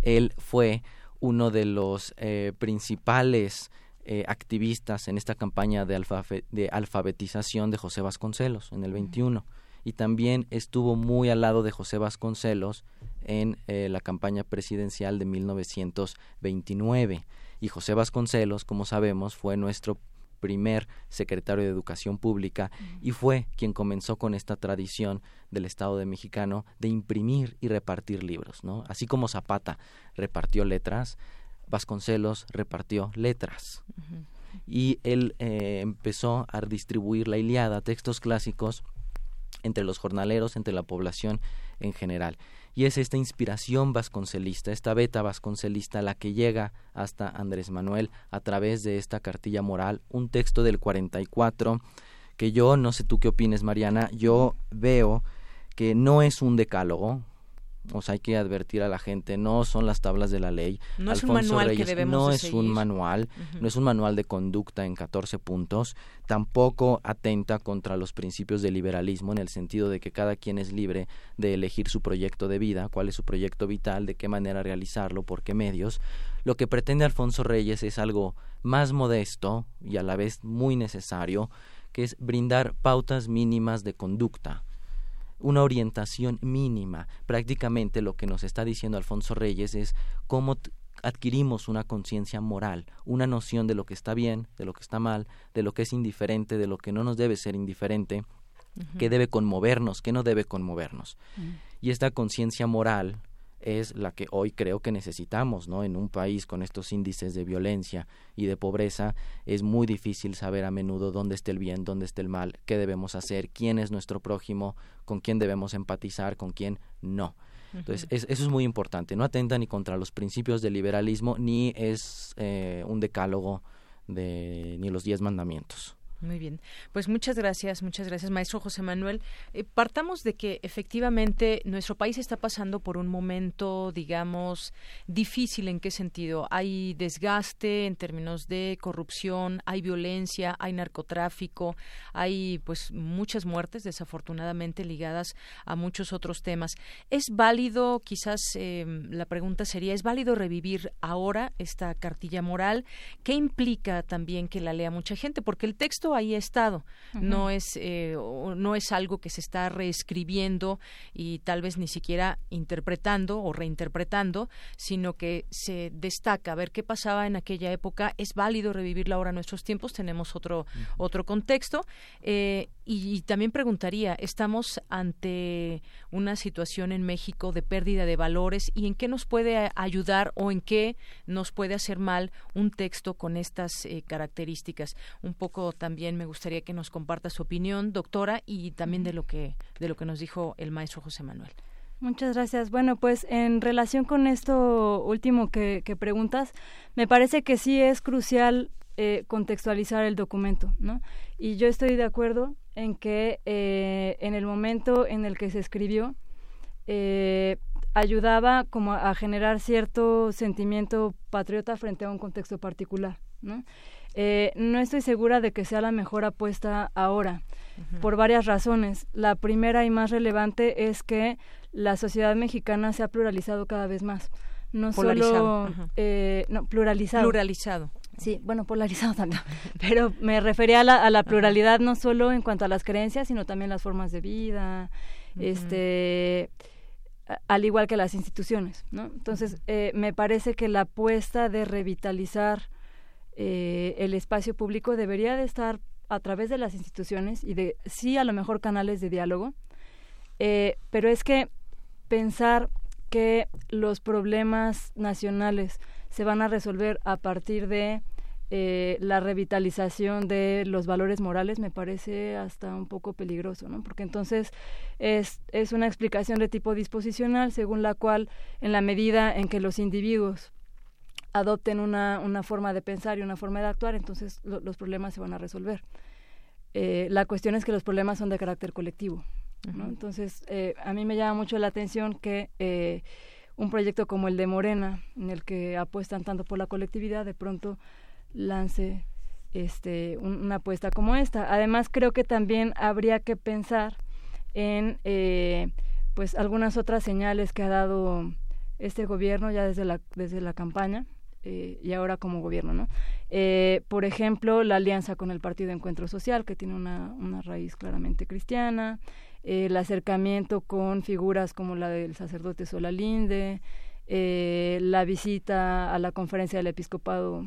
él fue uno de los eh, principales eh, activistas en esta campaña de, de, alfabetización de José Vasconcelos en el 21 y también estuvo muy al lado de José Vasconcelos en eh, la campaña presidencial de 1929 y José Vasconcelos, como sabemos, fue nuestro primer secretario de Educación Pública y fue quien comenzó con esta tradición del Estado de Mexicano de imprimir y repartir libros, ¿no? Así como Zapata repartió letras, Vasconcelos repartió letras. Y él eh, empezó a distribuir la Iliada, textos clásicos, entre los jornaleros, entre la población en general. Y es esta inspiración vasconcelista, esta beta vasconcelista la que llega hasta Andrés Manuel a través de esta cartilla moral, un texto del 44 que yo, no sé tú qué opines Mariana, yo veo que no es un decálogo, o sea, hay que advertir a la gente, no son las tablas de la ley. No es un manual que debemos No es un manual, no es un manual de conducta en 14 puntos, tampoco atenta contra los principios del liberalismo en el sentido de que cada quien es libre de elegir su proyecto de vida, cuál es su proyecto vital, de qué manera realizarlo, por qué medios. Lo que pretende Alfonso Reyes es algo más modesto y a la vez muy necesario, que es brindar pautas mínimas de conducta una orientación mínima. Prácticamente lo que nos está diciendo Alfonso Reyes es cómo adquirimos una conciencia moral, una noción de lo que está bien, de lo que está mal, de lo que es indiferente, de lo que no nos debe ser indiferente, que debe conmovernos, que no debe conmovernos. Mm. Y esta conciencia moral es la que hoy creo que necesitamos, ¿no? En un país con estos índices de violencia y de pobreza es muy difícil saber a menudo dónde está el bien, dónde está el mal, qué debemos hacer, quién es nuestro prójimo, con quién debemos empatizar, con quién no. Entonces, eso es muy importante. No atenta ni contra los principios del liberalismo, ni es eh, un decálogo de ni los diez mandamientos. Muy bien. Pues muchas gracias, muchas gracias, maestro José Manuel. Eh, partamos de que efectivamente nuestro país está pasando por un momento, digamos, difícil. ¿En qué sentido? Hay desgaste en términos de corrupción, hay violencia, hay narcotráfico, hay pues muchas muertes, desafortunadamente, ligadas a muchos otros temas. ¿Es válido, quizás em, la pregunta sería, ¿es válido revivir ahora esta cartilla moral? ¿Qué implica también que la lea mucha gente? Porque el texto ahí ha estado, no es eh, no es algo que se está reescribiendo y tal vez ni siquiera interpretando o reinterpretando, sino que se destaca. A ver qué pasaba en aquella época. Es válido revivirla ahora en nuestros tiempos, tenemos otro otro contexto. Eh, y, también preguntaría, estamos ante una situación en México de pérdida de valores y en qué nos puede ayudar o en qué nos puede hacer mal un texto con estas eh, características. Un poco también me gustaría que nos comparta su opinión, doctora, y también de lo que de lo que nos dijo el maestro José Manuel. Muchas gracias. Bueno, pues en relación con esto último que, que preguntas, me parece que sí es crucial eh, contextualizar el documento, ¿no? Y yo estoy de acuerdo en que eh, en el momento en el que se escribió eh, ayudaba como a, generar cierto sentimiento patriota frente a un contexto particular, ¿no? Eh, no estoy segura de que sea la mejor apuesta ahora, por varias razones. La primera y más relevante es que la sociedad mexicana se ha pluralizado cada vez más. No solo no, pluralizado. Pluralizado. Sí, bueno, polarizado también, *laughs* pero me refería a la, a la, pluralidad no solo en cuanto a las creencias, sino también las formas de vida, este, al igual que las instituciones, ¿no? Entonces, eh, me parece que la apuesta de revitalizar eh, el espacio público debería de estar a través de las instituciones y de, sí, a lo mejor canales de diálogo, eh, pero es que pensar que los problemas nacionales se van a resolver a partir de eh, la revitalización de los valores morales me parece hasta un poco peligroso, ¿no? Porque entonces es, es una explicación de tipo disposicional según la cual en la medida en que los individuos adopten una, una forma de pensar y una forma de actuar, entonces los problemas se van a resolver. Eh, la cuestión es que los problemas son de carácter colectivo, ¿no? Entonces, eh, a mí me llama mucho la atención que un proyecto como el de Morena, en el que apuestan tanto por la colectividad, de pronto lance este, una apuesta como esta. Además, creo que también habría que pensar en eh, pues algunas otras señales que ha dado este gobierno ya desde la, desde la campaña eh, y ahora como gobierno, ¿no? Eh, por ejemplo, la alianza con el Partido Encuentro Social, que tiene una, una raíz claramente cristiana, el acercamiento con figuras como la del sacerdote Solalinde, eh, la visita a la conferencia del episcopado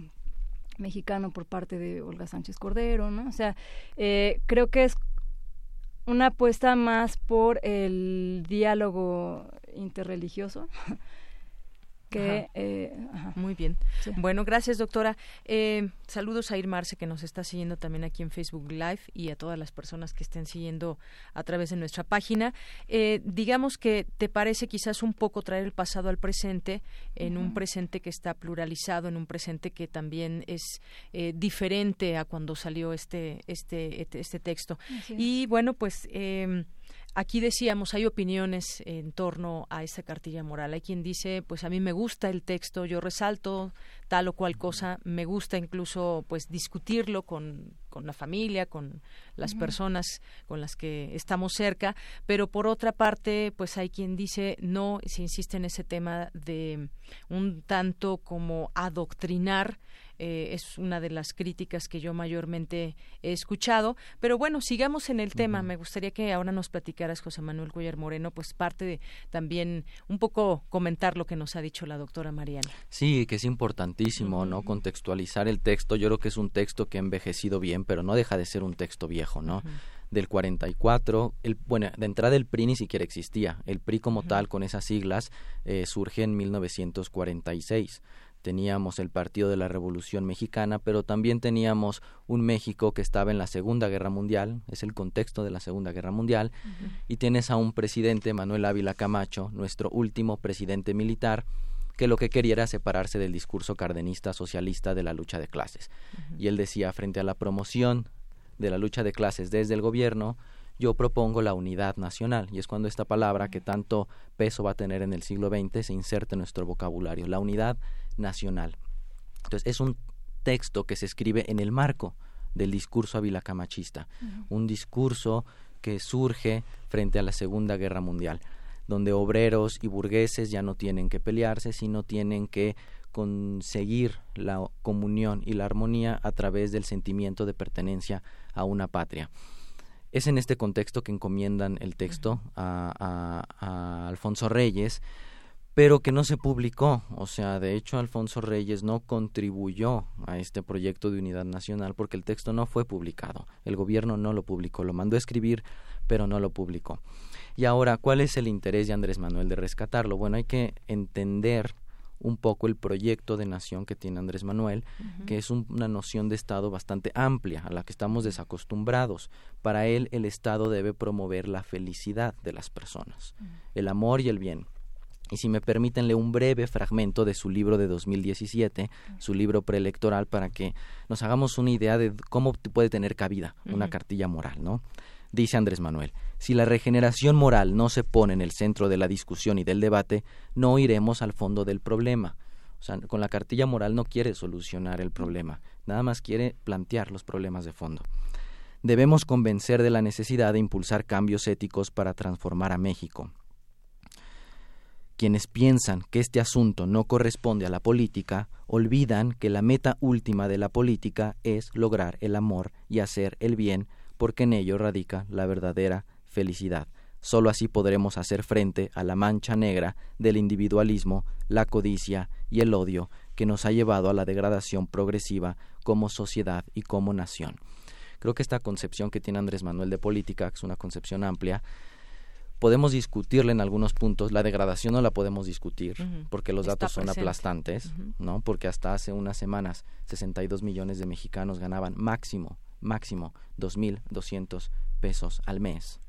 mexicano por parte de Olga Sánchez Cordero, ¿no? O sea, eh, creo que es una apuesta más por el diálogo interreligioso *laughs* que eh, muy bien. Bueno gracias doctora. Eh, saludos a Irmarce que nos está siguiendo también aquí en Facebook Live y a todas las personas que estén siguiendo a través de nuestra página. Eh, digamos que te parece quizás un poco traer el pasado al presente en un presente que está pluralizado en un presente que también es diferente a cuando salió este este este, este texto y bueno pues eh, Aquí decíamos, hay opiniones en torno a esa cartilla moral. Hay quien dice, pues a mí me gusta el texto, yo resalto tal o cual cosa, me gusta incluso pues discutirlo con, con la familia, con las personas con las que estamos cerca, pero por otra parte, pues hay quien dice, no, se insiste en ese tema de un tanto como adoctrinar eh, es una de las críticas que yo mayormente he escuchado. Pero bueno, sigamos en el tema. Me gustaría que ahora nos platicaras, José Manuel Cuellar Moreno, pues parte de también un poco comentar lo que nos ha dicho la doctora Mariana. Sí, que es importantísimo, ¿no? Contextualizar el texto. Yo creo que es un texto que ha envejecido bien, pero no deja de ser un texto viejo, ¿no? del 44, el, bueno, de entrada el PRI ni siquiera existía, el PRI como tal con esas siglas eh, surge en 1946 teníamos el Partido de la Revolución Mexicana, pero también teníamos un México que estaba en la Segunda Guerra Mundial, es el contexto de la Segunda Guerra Mundial, y tienes a un presidente, Manuel Ávila Camacho, nuestro último presidente militar, que lo que quería era separarse del discurso cardenista socialista de la lucha de clases. Y él decía, frente a la promoción de la lucha de clases desde el gobierno, yo propongo la unidad nacional, y es cuando esta palabra que tanto peso va a tener en el siglo XX se inserta en nuestro vocabulario, la unidad nacional. Entonces, es un texto que se escribe en el marco del discurso avilacamachista, un discurso que surge frente a la Segunda Guerra Mundial, donde obreros y burgueses ya no tienen que pelearse, sino tienen que conseguir la comunión y la armonía a través del sentimiento de pertenencia a una patria. Es en este contexto que encomiendan el texto a, a, Alfonso Reyes, pero que no se publicó. O sea, de hecho, Alfonso Reyes no contribuyó a este proyecto de unidad nacional porque el texto no fue publicado. El gobierno no lo publicó, lo mandó a escribir, pero no lo publicó. Y ahora, ¿cuál es el interés de Andrés Manuel de rescatarlo? Bueno, hay que entender un poco el proyecto de nación que tiene Andrés Manuel, que es una noción de Estado bastante amplia, a la que estamos desacostumbrados. Para él, el Estado debe promover la felicidad de las personas, el amor y el bien. Y si me permiten, un breve fragmento de su libro de 2017, su libro preelectoral, para que nos hagamos una idea de cómo puede tener cabida una cartilla moral, ¿no? dice Andrés Manuel, si la regeneración moral no se pone en el centro de la discusión y del debate, no iremos al fondo del problema. O sea, con la cartilla moral no quiere solucionar el problema, nada más quiere plantear los problemas de fondo. Debemos convencer de la necesidad de impulsar cambios éticos para transformar a México. Quienes piensan que este asunto no corresponde a la política, olvidan que la meta última de la política es lograr el amor y hacer el bien porque en ello radica la verdadera felicidad. Solo así podremos hacer frente a la mancha negra del individualismo, la codicia y el odio que nos ha llevado a la degradación progresiva como sociedad y como nación. Creo que esta concepción que tiene Andrés Manuel de política, que es una concepción amplia, podemos discutirla en algunos puntos. La degradación no la podemos discutir porque los datos son aplastantes, ¿no? Porque hasta hace unas semanas 62 millones de mexicanos ganaban máximo máximo 2.200 pesos al mes.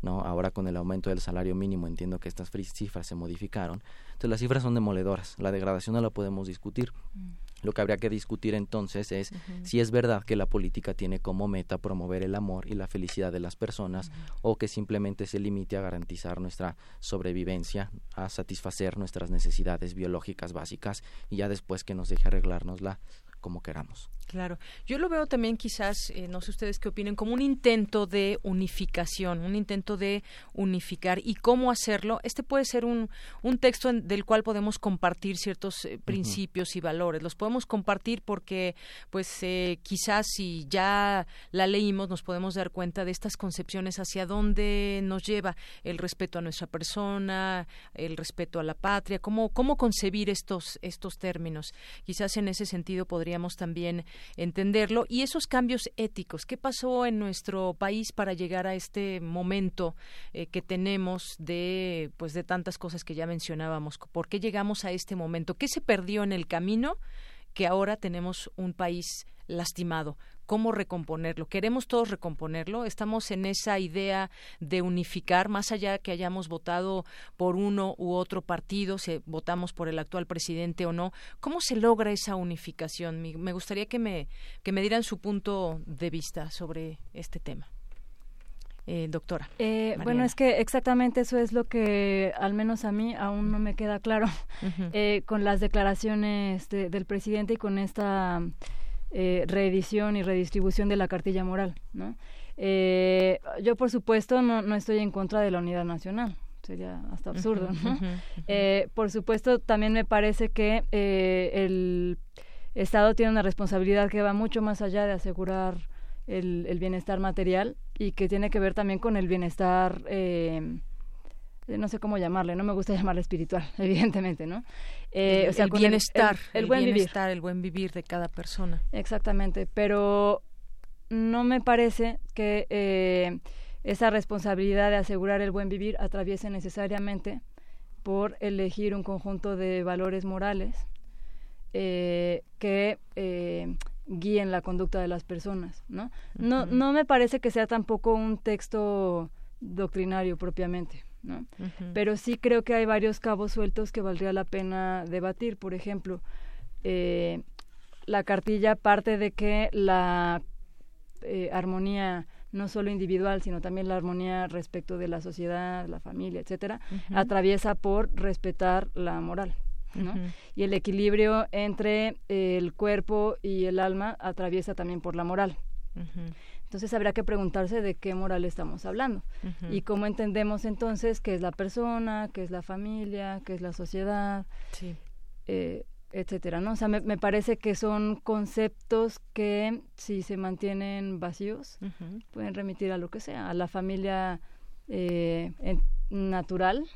¿no? Ahora con el aumento del salario mínimo entiendo que estas cifras se modificaron. Entonces las cifras son demoledoras. La degradación no la podemos discutir. Mm. Lo que habría que discutir entonces es si es verdad que la política tiene como meta promover el amor y la felicidad de las personas o que simplemente se limite a garantizar nuestra sobrevivencia, a satisfacer nuestras necesidades biológicas básicas y ya después que nos deje arreglárnosla como queramos. Claro, yo lo veo también quizás, eh, no sé ustedes qué opinen, como un intento de unificación, un intento de unificar y cómo hacerlo. Este puede ser un, un texto del cual podemos compartir ciertos eh, principios y valores. Los podemos compartir porque, pues, eh, quizás si ya la leímos nos podemos dar cuenta de estas concepciones hacia dónde nos lleva el respeto a nuestra persona, el respeto a la patria, cómo, cómo concebir estos, estos términos. Quizás en ese sentido podríamos también entenderlo. Y esos cambios éticos, ¿qué pasó en nuestro país para llegar a este momento eh, que tenemos de, pues, de tantas cosas que ya mencionábamos? ¿Por qué llegamos a este momento? ¿Qué se perdió en el camino que ahora tenemos un país lastimado? Cómo recomponerlo. ¿Queremos todos recomponerlo? ¿Estamos en esa idea de unificar, más allá que hayamos votado por uno u otro partido, si votamos por el actual presidente o no? ¿Cómo se logra esa unificación? Me gustaría que me, que me dieran su punto de vista sobre este tema. Eh, doctora. Eh, bueno, es que exactamente eso es lo que al menos a mí aún no me queda claro eh, con las declaraciones del presidente y con esta eh, reedición y redistribución de la cartilla moral. ¿no? Eh, yo, por supuesto, no, no estoy en contra de la unidad nacional sería hasta absurdo. ¿no? Eh, por supuesto, también me parece que el Estado tiene una responsabilidad que va mucho más allá de asegurar el, el bienestar material y que tiene que ver también con el bienestar eh, no sé cómo llamarle, no me gusta *laughs* llamarle espiritual, *laughs* evidentemente, ¿no? Eh, o sea, el bienestar, el, buen bienestar, el buen vivir de cada persona. Exactamente, pero no me parece que eh, esa responsabilidad de asegurar el buen vivir atraviese necesariamente por elegir un conjunto de valores morales eh, que guíen la conducta de las personas, ¿no? No, no me parece que sea tampoco un texto doctrinario propiamente. ¿No? Pero sí creo que hay varios cabos sueltos que valdría la pena debatir. Por ejemplo, eh, la cartilla parte de que la eh, armonía no solo individual, sino también la armonía respecto de la sociedad, la familia, etcétera, atraviesa por respetar la moral. ¿no? Y el equilibrio entre el cuerpo y el alma atraviesa también por la moral. Entonces habrá que preguntarse de qué moral estamos hablando y cómo entendemos entonces qué es la persona, qué es la familia, qué es la sociedad. Sí. Eh, etcétera, ¿no? O sea, me, parece que son conceptos que si se mantienen vacíos pueden remitir a lo que sea, a la familia eh, natural,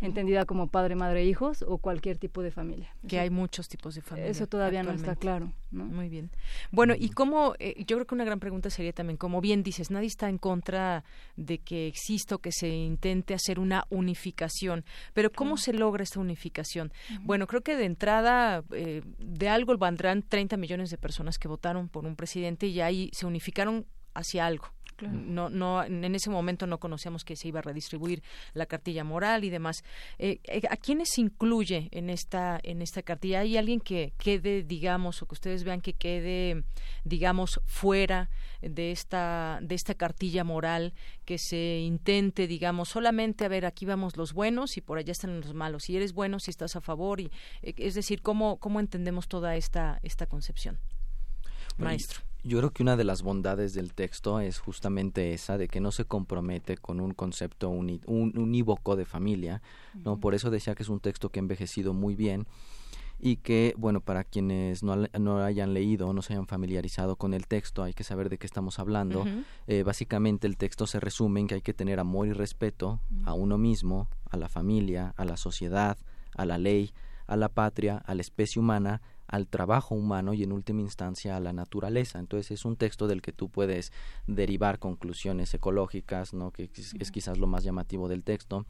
entendida como padre, madre, hijos o cualquier tipo de familia. Que hay muchos tipos de familia. Eso todavía no está claro. Muy bien. Bueno, y cómo, eh, yo creo que una gran pregunta sería también, como bien dices, nadie está en contra de que exista o que se intente hacer una unificación, pero ¿cómo se logra esta unificación? Bueno, creo que de entrada, eh, de algo vendrán 30 millones de personas que votaron por un presidente y ahí se unificaron hacia algo. No, no, en ese momento no conocíamos que se iba a redistribuir la cartilla moral y demás. Eh, eh, ¿A quiénes se incluye en esta, en esta cartilla? ¿Hay alguien que quede, digamos, o que ustedes vean que quede, digamos, fuera de esta, de esta cartilla moral, que se intente, digamos, solamente, a ver, aquí vamos los buenos y por allá están los malos. Si eres bueno, si estás a favor, y, eh, es decir, ¿cómo, cómo entendemos toda esta, esta concepción? Maestro. Yo creo que una de las bondades del texto es justamente esa de que no se compromete con un concepto unívoco de familia, ¿no? Por eso decía que es un texto que ha envejecido muy bien y que, bueno, para quienes no, no hayan leído o no se hayan familiarizado con el texto, hay que saber de qué estamos hablando. Eh, básicamente el texto se resume en que hay que tener amor y respeto a uno mismo, a la familia, a la sociedad, a la ley, a la patria, a la especie humana al trabajo humano y en última instancia a la naturaleza. Entonces es un texto del que tú puedes derivar conclusiones ecológicas, ¿no? que es, quizás lo más llamativo del texto,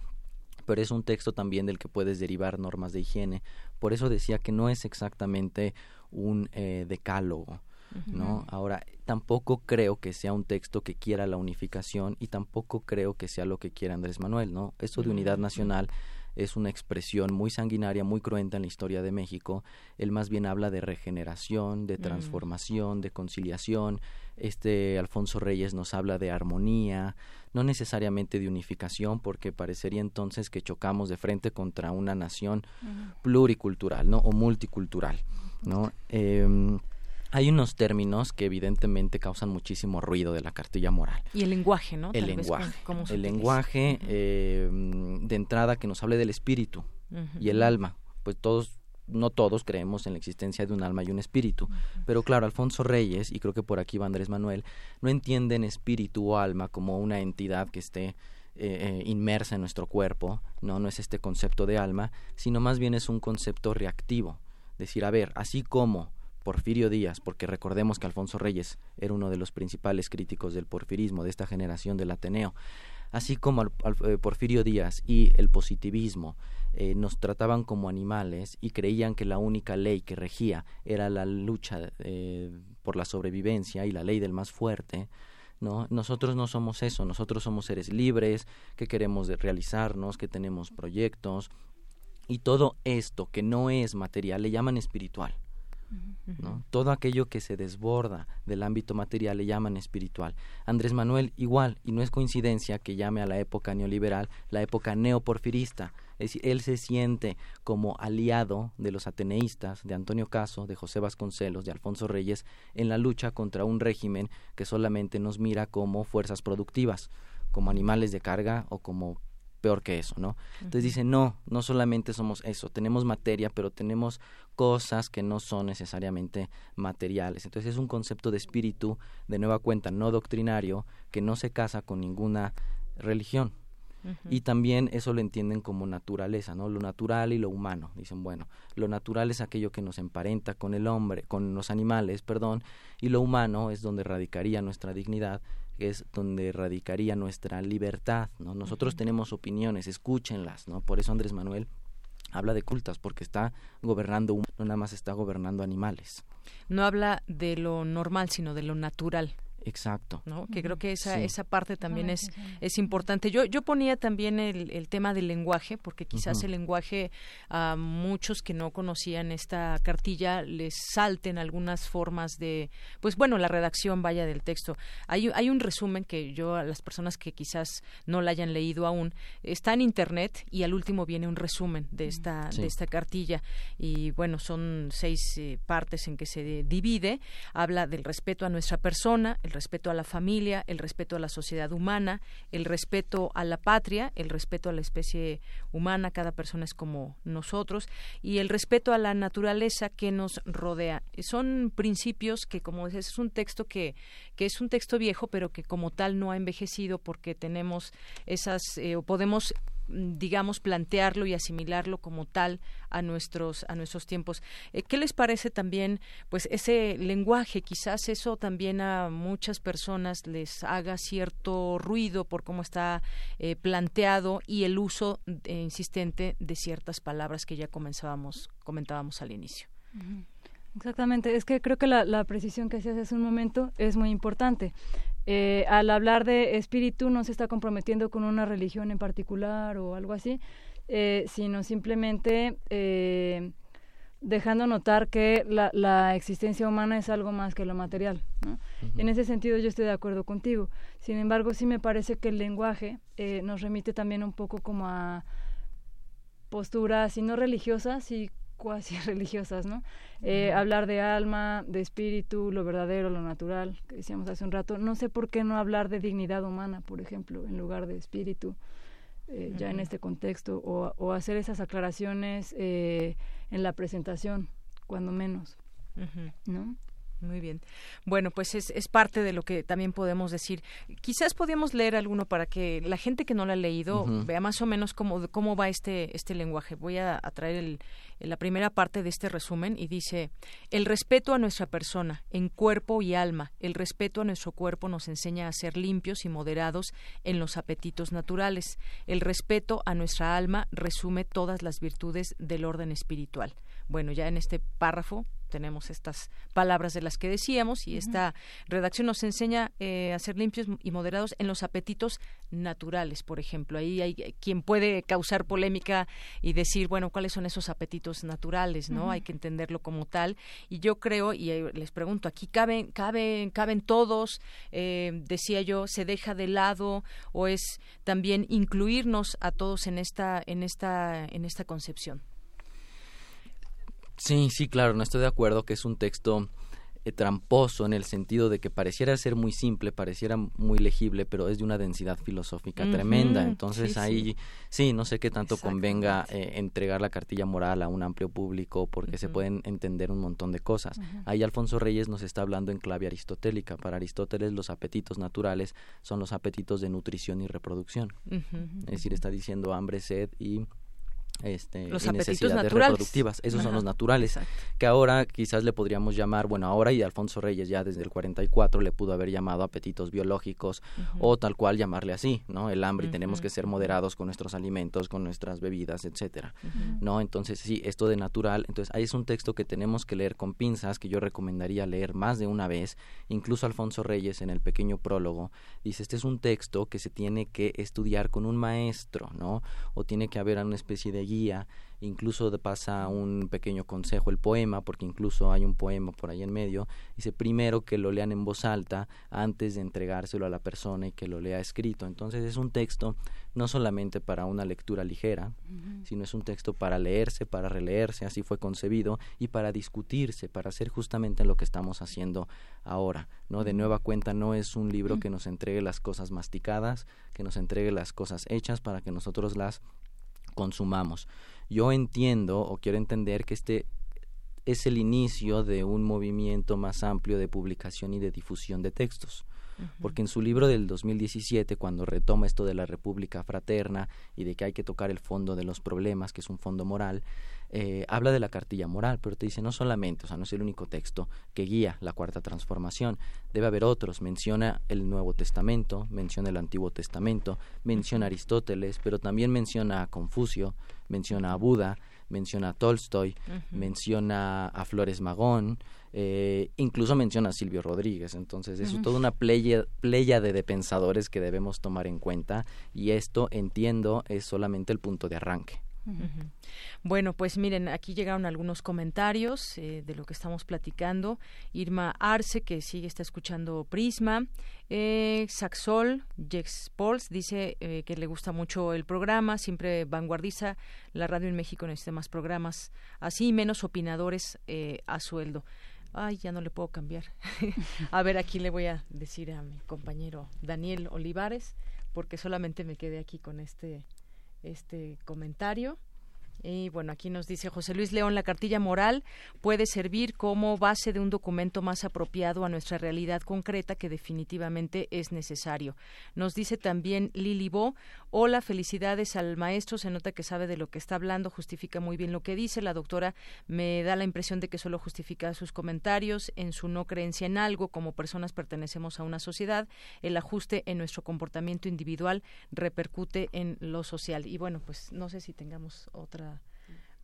pero es un texto también del que puedes derivar normas de higiene. Por eso decía que no es exactamente un eh, decálogo. ¿no? Ahora, tampoco creo que sea un texto que quiera la unificación y tampoco creo que sea lo que quiera Andrés Manuel, ¿no? Esto de unidad nacional es una expresión muy sanguinaria, muy cruenta en la historia de México. Él más bien habla de regeneración, de mm. transformación, de conciliación. Este Alfonso Reyes nos habla de armonía, no necesariamente de unificación, porque parecería entonces que chocamos de frente contra una nación pluricultural, ¿no? O multicultural, ¿no? Hay unos términos que evidentemente causan muchísimo ruido de la cartilla moral. Y el lenguaje, ¿no? El lenguaje. el lenguaje eh, de entrada que nos hable del espíritu y el alma. Pues todos, no todos creemos en la existencia de un alma y un espíritu. Pero claro, Alfonso Reyes, y creo que por aquí va Andrés Manuel, no entienden espíritu o alma como una entidad que esté eh, eh, inmersa en nuestro cuerpo, no, no es este concepto de alma, sino más bien es un concepto reactivo. Decir, a ver, así como Porfirio Díaz, porque recordemos que Alfonso Reyes era uno de los principales críticos del porfirismo de esta generación del Ateneo, así como eh, Porfirio Díaz y el positivismo eh, nos trataban como animales y creían que la única ley que regía era la lucha eh, por la sobrevivencia y la ley del más fuerte, ¿no? Nosotros no somos eso, nosotros somos seres libres, que queremos realizarnos, que tenemos proyectos, y todo esto que no es material le llaman espiritual. Todo aquello que se desborda del ámbito material le llaman espiritual. Andrés Manuel igual, y no es coincidencia que llame a la época neoliberal la época neoporfirista. Es él se siente como aliado de los ateneístas, de Antonio Caso, de José Vasconcelos, de Alfonso Reyes, en la lucha contra un régimen que solamente nos mira como fuerzas productivas, como animales de carga o como peor que eso, ¿no? Entonces dice, no, no solamente somos eso, tenemos materia, pero tenemos cosas que no son necesariamente materiales. Entonces es un concepto de espíritu, de nueva cuenta, no doctrinario, que no se casa con ninguna religión. Y también eso lo entienden como naturaleza, ¿no? Lo natural y lo humano. Dicen, bueno, lo natural es aquello que nos emparenta con el hombre, con los animales, perdón, y lo humano es donde radicaría nuestra dignidad es donde radicaría nuestra libertad, ¿no? Nosotros tenemos opiniones, escúchenlas, ¿no? Por eso Andrés Manuel habla de cultas, porque está gobernando, no nada más está gobernando animales. No habla de lo normal, sino de lo natural. Exacto. ¿no? Que creo que esa, esa parte también es, es importante. Yo, yo ponía también el, el tema del lenguaje, porque quizás el lenguaje a muchos que no conocían esta cartilla les salten algunas formas de, pues bueno, la redacción vaya del texto. Hay, hay un resumen que yo a las personas que quizás no la hayan leído aún, está en internet y al último viene un resumen de esta, de esta cartilla. Y bueno, son seis eh, partes en que se divide. Habla del respeto a nuestra persona, el respeto a la familia, el respeto a la sociedad humana, el respeto a la patria, el respeto a la especie humana, cada persona es como nosotros, y el respeto a la naturaleza que nos rodea. Son principios que, como dices, es un texto que, que es un texto viejo, pero que como tal no ha envejecido porque tenemos esas, eh, o podemos digamos plantearlo y asimilarlo como tal a nuestros a nuestros tiempos. Eh, qué les parece también pues ese lenguaje quizás eso también a muchas personas les haga cierto ruido por cómo está eh, planteado y el uso eh, insistente de ciertas palabras que ya comenzábamos comentábamos al inicio. Exactamente, es que creo que la, la precisión que hacías hace un momento es muy importante. Eh, al hablar de espíritu no se está comprometiendo con una religión en particular o algo así, eh, sino simplemente eh, dejando notar que la, la, existencia humana es algo más que lo material. En ese sentido yo estoy de acuerdo contigo. Sin embargo, sí me parece que el lenguaje nos remite también un poco como a posturas, si no religiosas, y cuasi *laughs* religiosas, ¿no? Eh, hablar de alma, de espíritu, lo verdadero, lo natural, que decíamos hace un rato. No sé por qué no hablar de dignidad humana, por ejemplo, en lugar de espíritu, eh, ya en este contexto, o, o hacer esas aclaraciones eh, en la presentación, cuando menos, ¿no? Muy bien. Bueno, pues es, es, parte de lo que también podemos decir. Quizás podríamos leer alguno para que la gente que no lo ha leído vea más o menos cómo, cómo va este, este lenguaje. Voy a, traer el, la primera parte de este resumen y dice, el respeto a nuestra persona, en cuerpo y alma, el respeto a nuestro cuerpo nos enseña a ser limpios y moderados en los apetitos naturales. El respeto a nuestra alma resume todas las virtudes del orden espiritual. Bueno, ya en este párrafo tenemos estas palabras de las que decíamos y esta redacción nos enseña eh, a ser limpios y moderados en los apetitos naturales, por ejemplo. Ahí hay quien puede causar polémica y decir, bueno, ¿cuáles son esos apetitos naturales? ¿No? Hay que entenderlo como tal. Y yo creo, y les pregunto, aquí caben, caben, caben todos, eh, decía yo, se deja de lado o es también incluirnos a todos en esta, en esta, en esta concepción. Sí, sí, claro, no estoy de acuerdo que es un texto eh, tramposo en el sentido de que pareciera ser muy simple, pareciera muy legible, pero es de una densidad filosófica tremenda. Entonces ahí sí. no sé qué tanto convenga eh, entregar la cartilla moral a un amplio público porque se pueden entender un montón de cosas. Ahí Alfonso Reyes nos está hablando en clave aristotélica. Para Aristóteles los apetitos naturales son los apetitos de nutrición y reproducción. Es decir, está diciendo hambre, sed y este, los y necesidades reproductivas. Esos son los naturales. Que ahora quizás le podríamos llamar, bueno, ahora y Alfonso Reyes ya desde el 44 le pudo haber llamado apetitos biológicos o tal cual llamarle así, ¿no? El hambre y tenemos que ser moderados con nuestros alimentos, con nuestras bebidas, etcétera, ¿no? Entonces, sí, esto de natural, entonces ahí es un texto que tenemos que leer con pinzas, que yo recomendaría leer más de una vez. Incluso Alfonso Reyes en el pequeño prólogo dice, este es un texto que se tiene que estudiar con un maestro, ¿no? O tiene que haber una especie de guía, incluso pasa un pequeño consejo el poema, porque incluso hay un poema por ahí en medio, dice primero que lo lean en voz alta antes de entregárselo a la persona y que lo lea escrito. Entonces es un texto no solamente para una lectura ligera, sino es un texto para leerse, para releerse, así fue concebido, y para discutirse, para hacer justamente lo que estamos haciendo ahora. ¿no? De nueva cuenta no es un libro que nos entregue las cosas masticadas, que nos entregue las cosas hechas para que nosotros las consumamos. Yo entiendo o quiero entender que este es el inicio de un movimiento más amplio de publicación y de difusión de textos. Porque en su libro del 2017, cuando retoma esto de la República Fraterna y de que hay que tocar el fondo de los problemas, que es un fondo moral, eh, habla de la cartilla moral, pero te dice no solamente, o sea, no es el único texto que guía la cuarta transformación, debe haber otros, menciona el Nuevo Testamento, menciona el Antiguo Testamento, menciona a Aristóteles, pero también menciona a Confucio, menciona a Buda, menciona a Tolstoy, menciona a Flores Magón, eh, incluso menciona a Silvio Rodríguez. Entonces, es toda una playa, playa de pensadores que debemos tomar en cuenta y esto, entiendo, es solamente el punto de arranque. Bueno, pues miren, aquí llegaron algunos comentarios eh, de lo que estamos platicando. Irma Arce, que sigue está escuchando Prisma. Eh, Saxol, Jex dice eh, que le gusta mucho el programa, siempre vanguardiza. La radio en México necesita más programas así, menos opinadores a sueldo. Ay, ya no le puedo cambiar. *laughs* a ver, aquí le voy a decir a mi compañero Daniel Olivares, porque solamente me quedé aquí con este, este comentario. Y bueno, aquí nos dice José Luis León, la cartilla moral puede servir como base de un documento más apropiado a nuestra realidad concreta que definitivamente es necesario. Nos dice también Lili Bo, hola, felicidades al maestro, se nota que sabe de lo que está hablando, justifica muy bien lo que dice. La doctora me da la impresión de que solo justifica sus comentarios en su no creencia en algo, como personas pertenecemos a una sociedad, el ajuste en nuestro comportamiento individual repercute en lo social. Y bueno, pues no sé si tengamos otra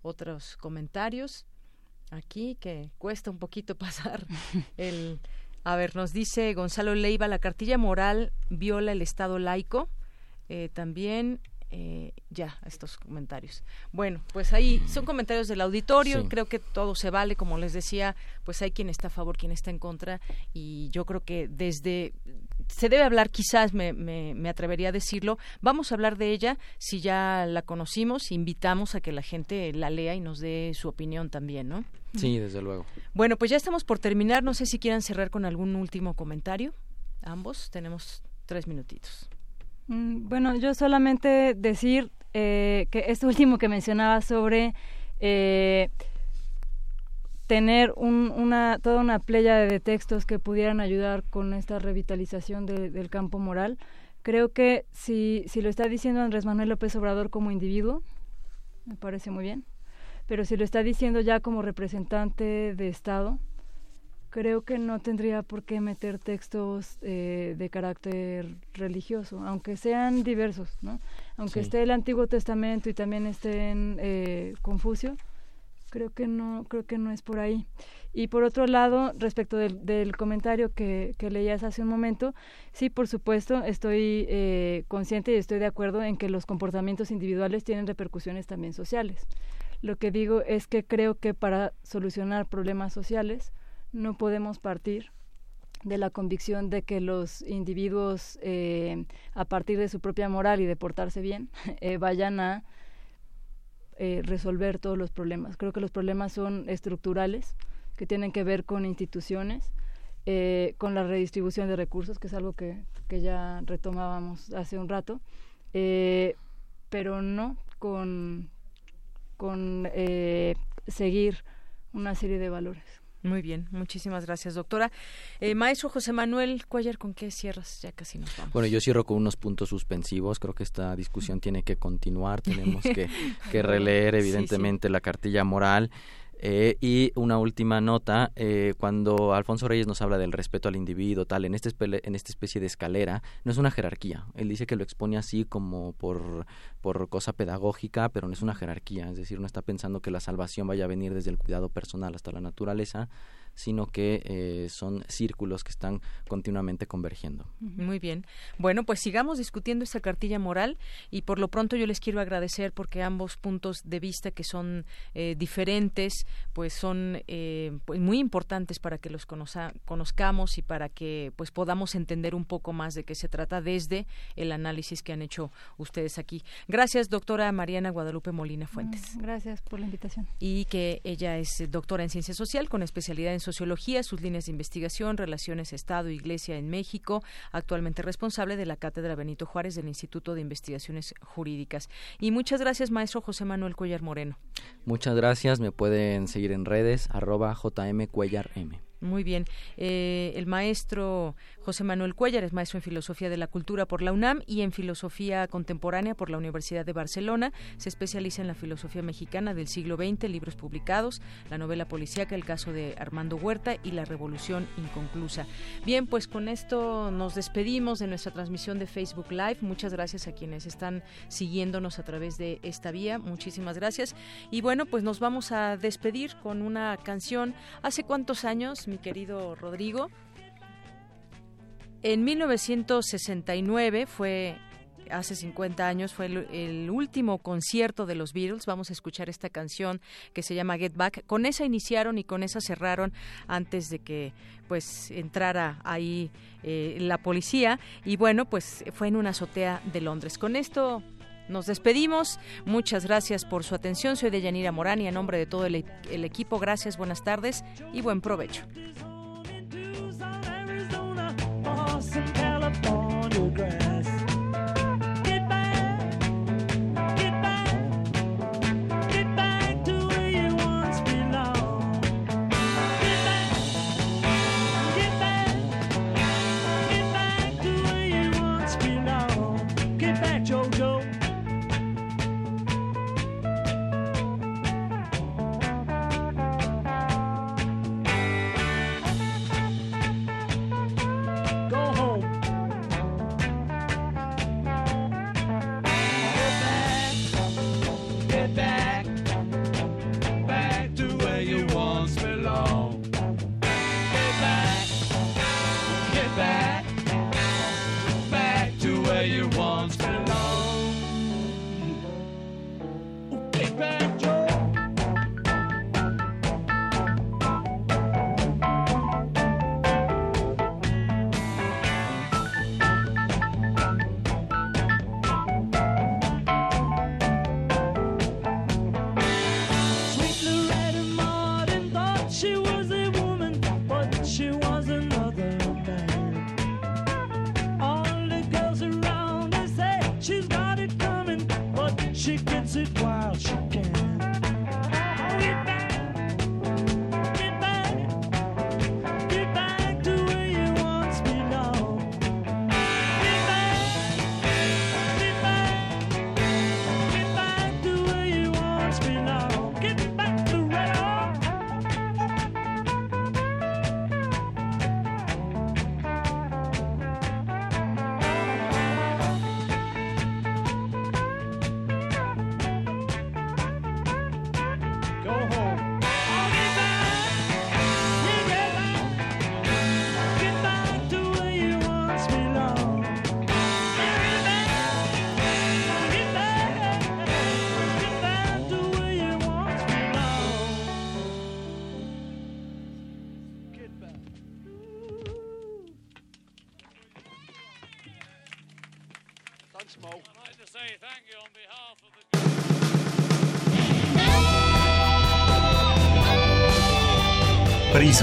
otros comentarios aquí que cuesta un poquito *laughs* pasar el a ver nos dice Gonzalo Leiva la cartilla moral viola el estado laico. Eh, también eh, ya estos comentarios. Bueno, pues ahí son comentarios del auditorio, creo que todo se vale, como les decía, pues hay quien está a favor, quien está en contra, y yo creo que desde se debe hablar, quizás me, me, atrevería a decirlo, vamos a hablar de ella si ya la conocimos, invitamos a que la gente la lea y nos dé su opinión también, ¿no? Sí, desde luego. Bueno, pues ya estamos por terminar, no sé si quieran cerrar con algún último comentario, ambos, tenemos tres minutitos. Mm, bueno, yo solamente decir eh, que esto último que mencionaba sobre eh, tener una, toda una playa de textos que pudieran ayudar con esta revitalización del campo moral, creo que si, si lo está diciendo Andrés Manuel López Obrador como individuo, me parece muy bien, pero si lo está diciendo ya como representante de Estado, creo que no tendría por qué meter textos eh, de carácter religioso, aunque sean diversos, ¿no? Aunque esté el Antiguo Testamento y también esté en eh, Confucio, creo que no, creo que no es por ahí. Y por otro lado, respecto del, comentario que, que, leías hace un momento, sí, por supuesto, estoy eh, consciente y estoy de acuerdo en que los comportamientos individuales tienen repercusiones también sociales. Lo que digo es que creo que para solucionar problemas sociales, no podemos partir de la convicción de que los individuos, eh, a partir de su propia moral y de portarse bien, *laughs* eh, vayan a eh, resolver todos los problemas. Creo que los problemas son estructurales, que tienen que ver con instituciones, con la redistribución de recursos, que es algo que, que ya retomábamos hace un rato, pero no con, con seguir una serie de valores. Muy bien, muchísimas gracias, doctora. Eh, maestro José Manuel Cuellar, ¿con qué cierras? Ya casi nos vamos. Bueno, yo cierro con unos puntos suspensivos. Creo que esta discusión tiene que continuar. Tenemos *laughs* que, que releer, evidentemente, la cartilla moral. Eh, y una última nota, eh, cuando Alfonso Reyes nos habla del respeto al individuo, tal, en, este en esta especie de escalera, no es una jerarquía. Él dice que lo expone así como por, por cosa pedagógica, pero no es una jerarquía. Es decir, no está pensando que la salvación vaya a venir desde el cuidado personal hasta la naturaleza, sino que eh, son círculos que están continuamente convergiendo. Muy bien. Bueno, pues sigamos discutiendo esta cartilla moral y por lo pronto yo les quiero agradecer porque ambos puntos de vista que son eh, diferentes, pues son eh, pues muy importantes para que los conozcamos y para que pues podamos entender un poco más de qué se trata desde el análisis que han hecho ustedes aquí. Gracias, doctora Mariana Guadalupe Molina Fuentes. Gracias por la invitación. Y que ella es doctora en ciencia social con especialidad en sociología, sus líneas de investigación, relaciones Estado-Iglesia en México, actualmente responsable de la Cátedra Benito Juárez del Instituto de Investigaciones Jurídicas. Y muchas gracias, maestro José Manuel Cuellar Moreno. Muchas gracias, me pueden seguir en redes, arroba JM Cuellar M. Muy bien. Eh, el maestro José Manuel Cuellar es maestro en Filosofía de la Cultura por la UNAM y en Filosofía Contemporánea por la Universidad de Barcelona. Se especializa en la filosofía mexicana del siglo XX, libros publicados, la novela policíaca, el caso de Armando Huerta y la Revolución Inconclusa. Bien, pues con esto nos despedimos de nuestra transmisión de Facebook Live. Muchas gracias a quienes están siguiéndonos a través de esta vía. Muchísimas gracias. Y bueno, pues nos vamos a despedir con una canción. ¿Hace cuántos años? mi querido Rodrigo. En 1969 fue hace 50 años fue el, último concierto de los Beatles. Vamos a escuchar esta canción que se llama Get Back. Con esa iniciaron y con esa cerraron antes de que pues entrara ahí eh, la policía y bueno pues fue en una azotea de Londres. Con esto nos despedimos. Muchas gracias por su atención. Soy Deyanira Morán y a nombre de todo el, el equipo, gracias, buenas tardes y buen provecho. house in California.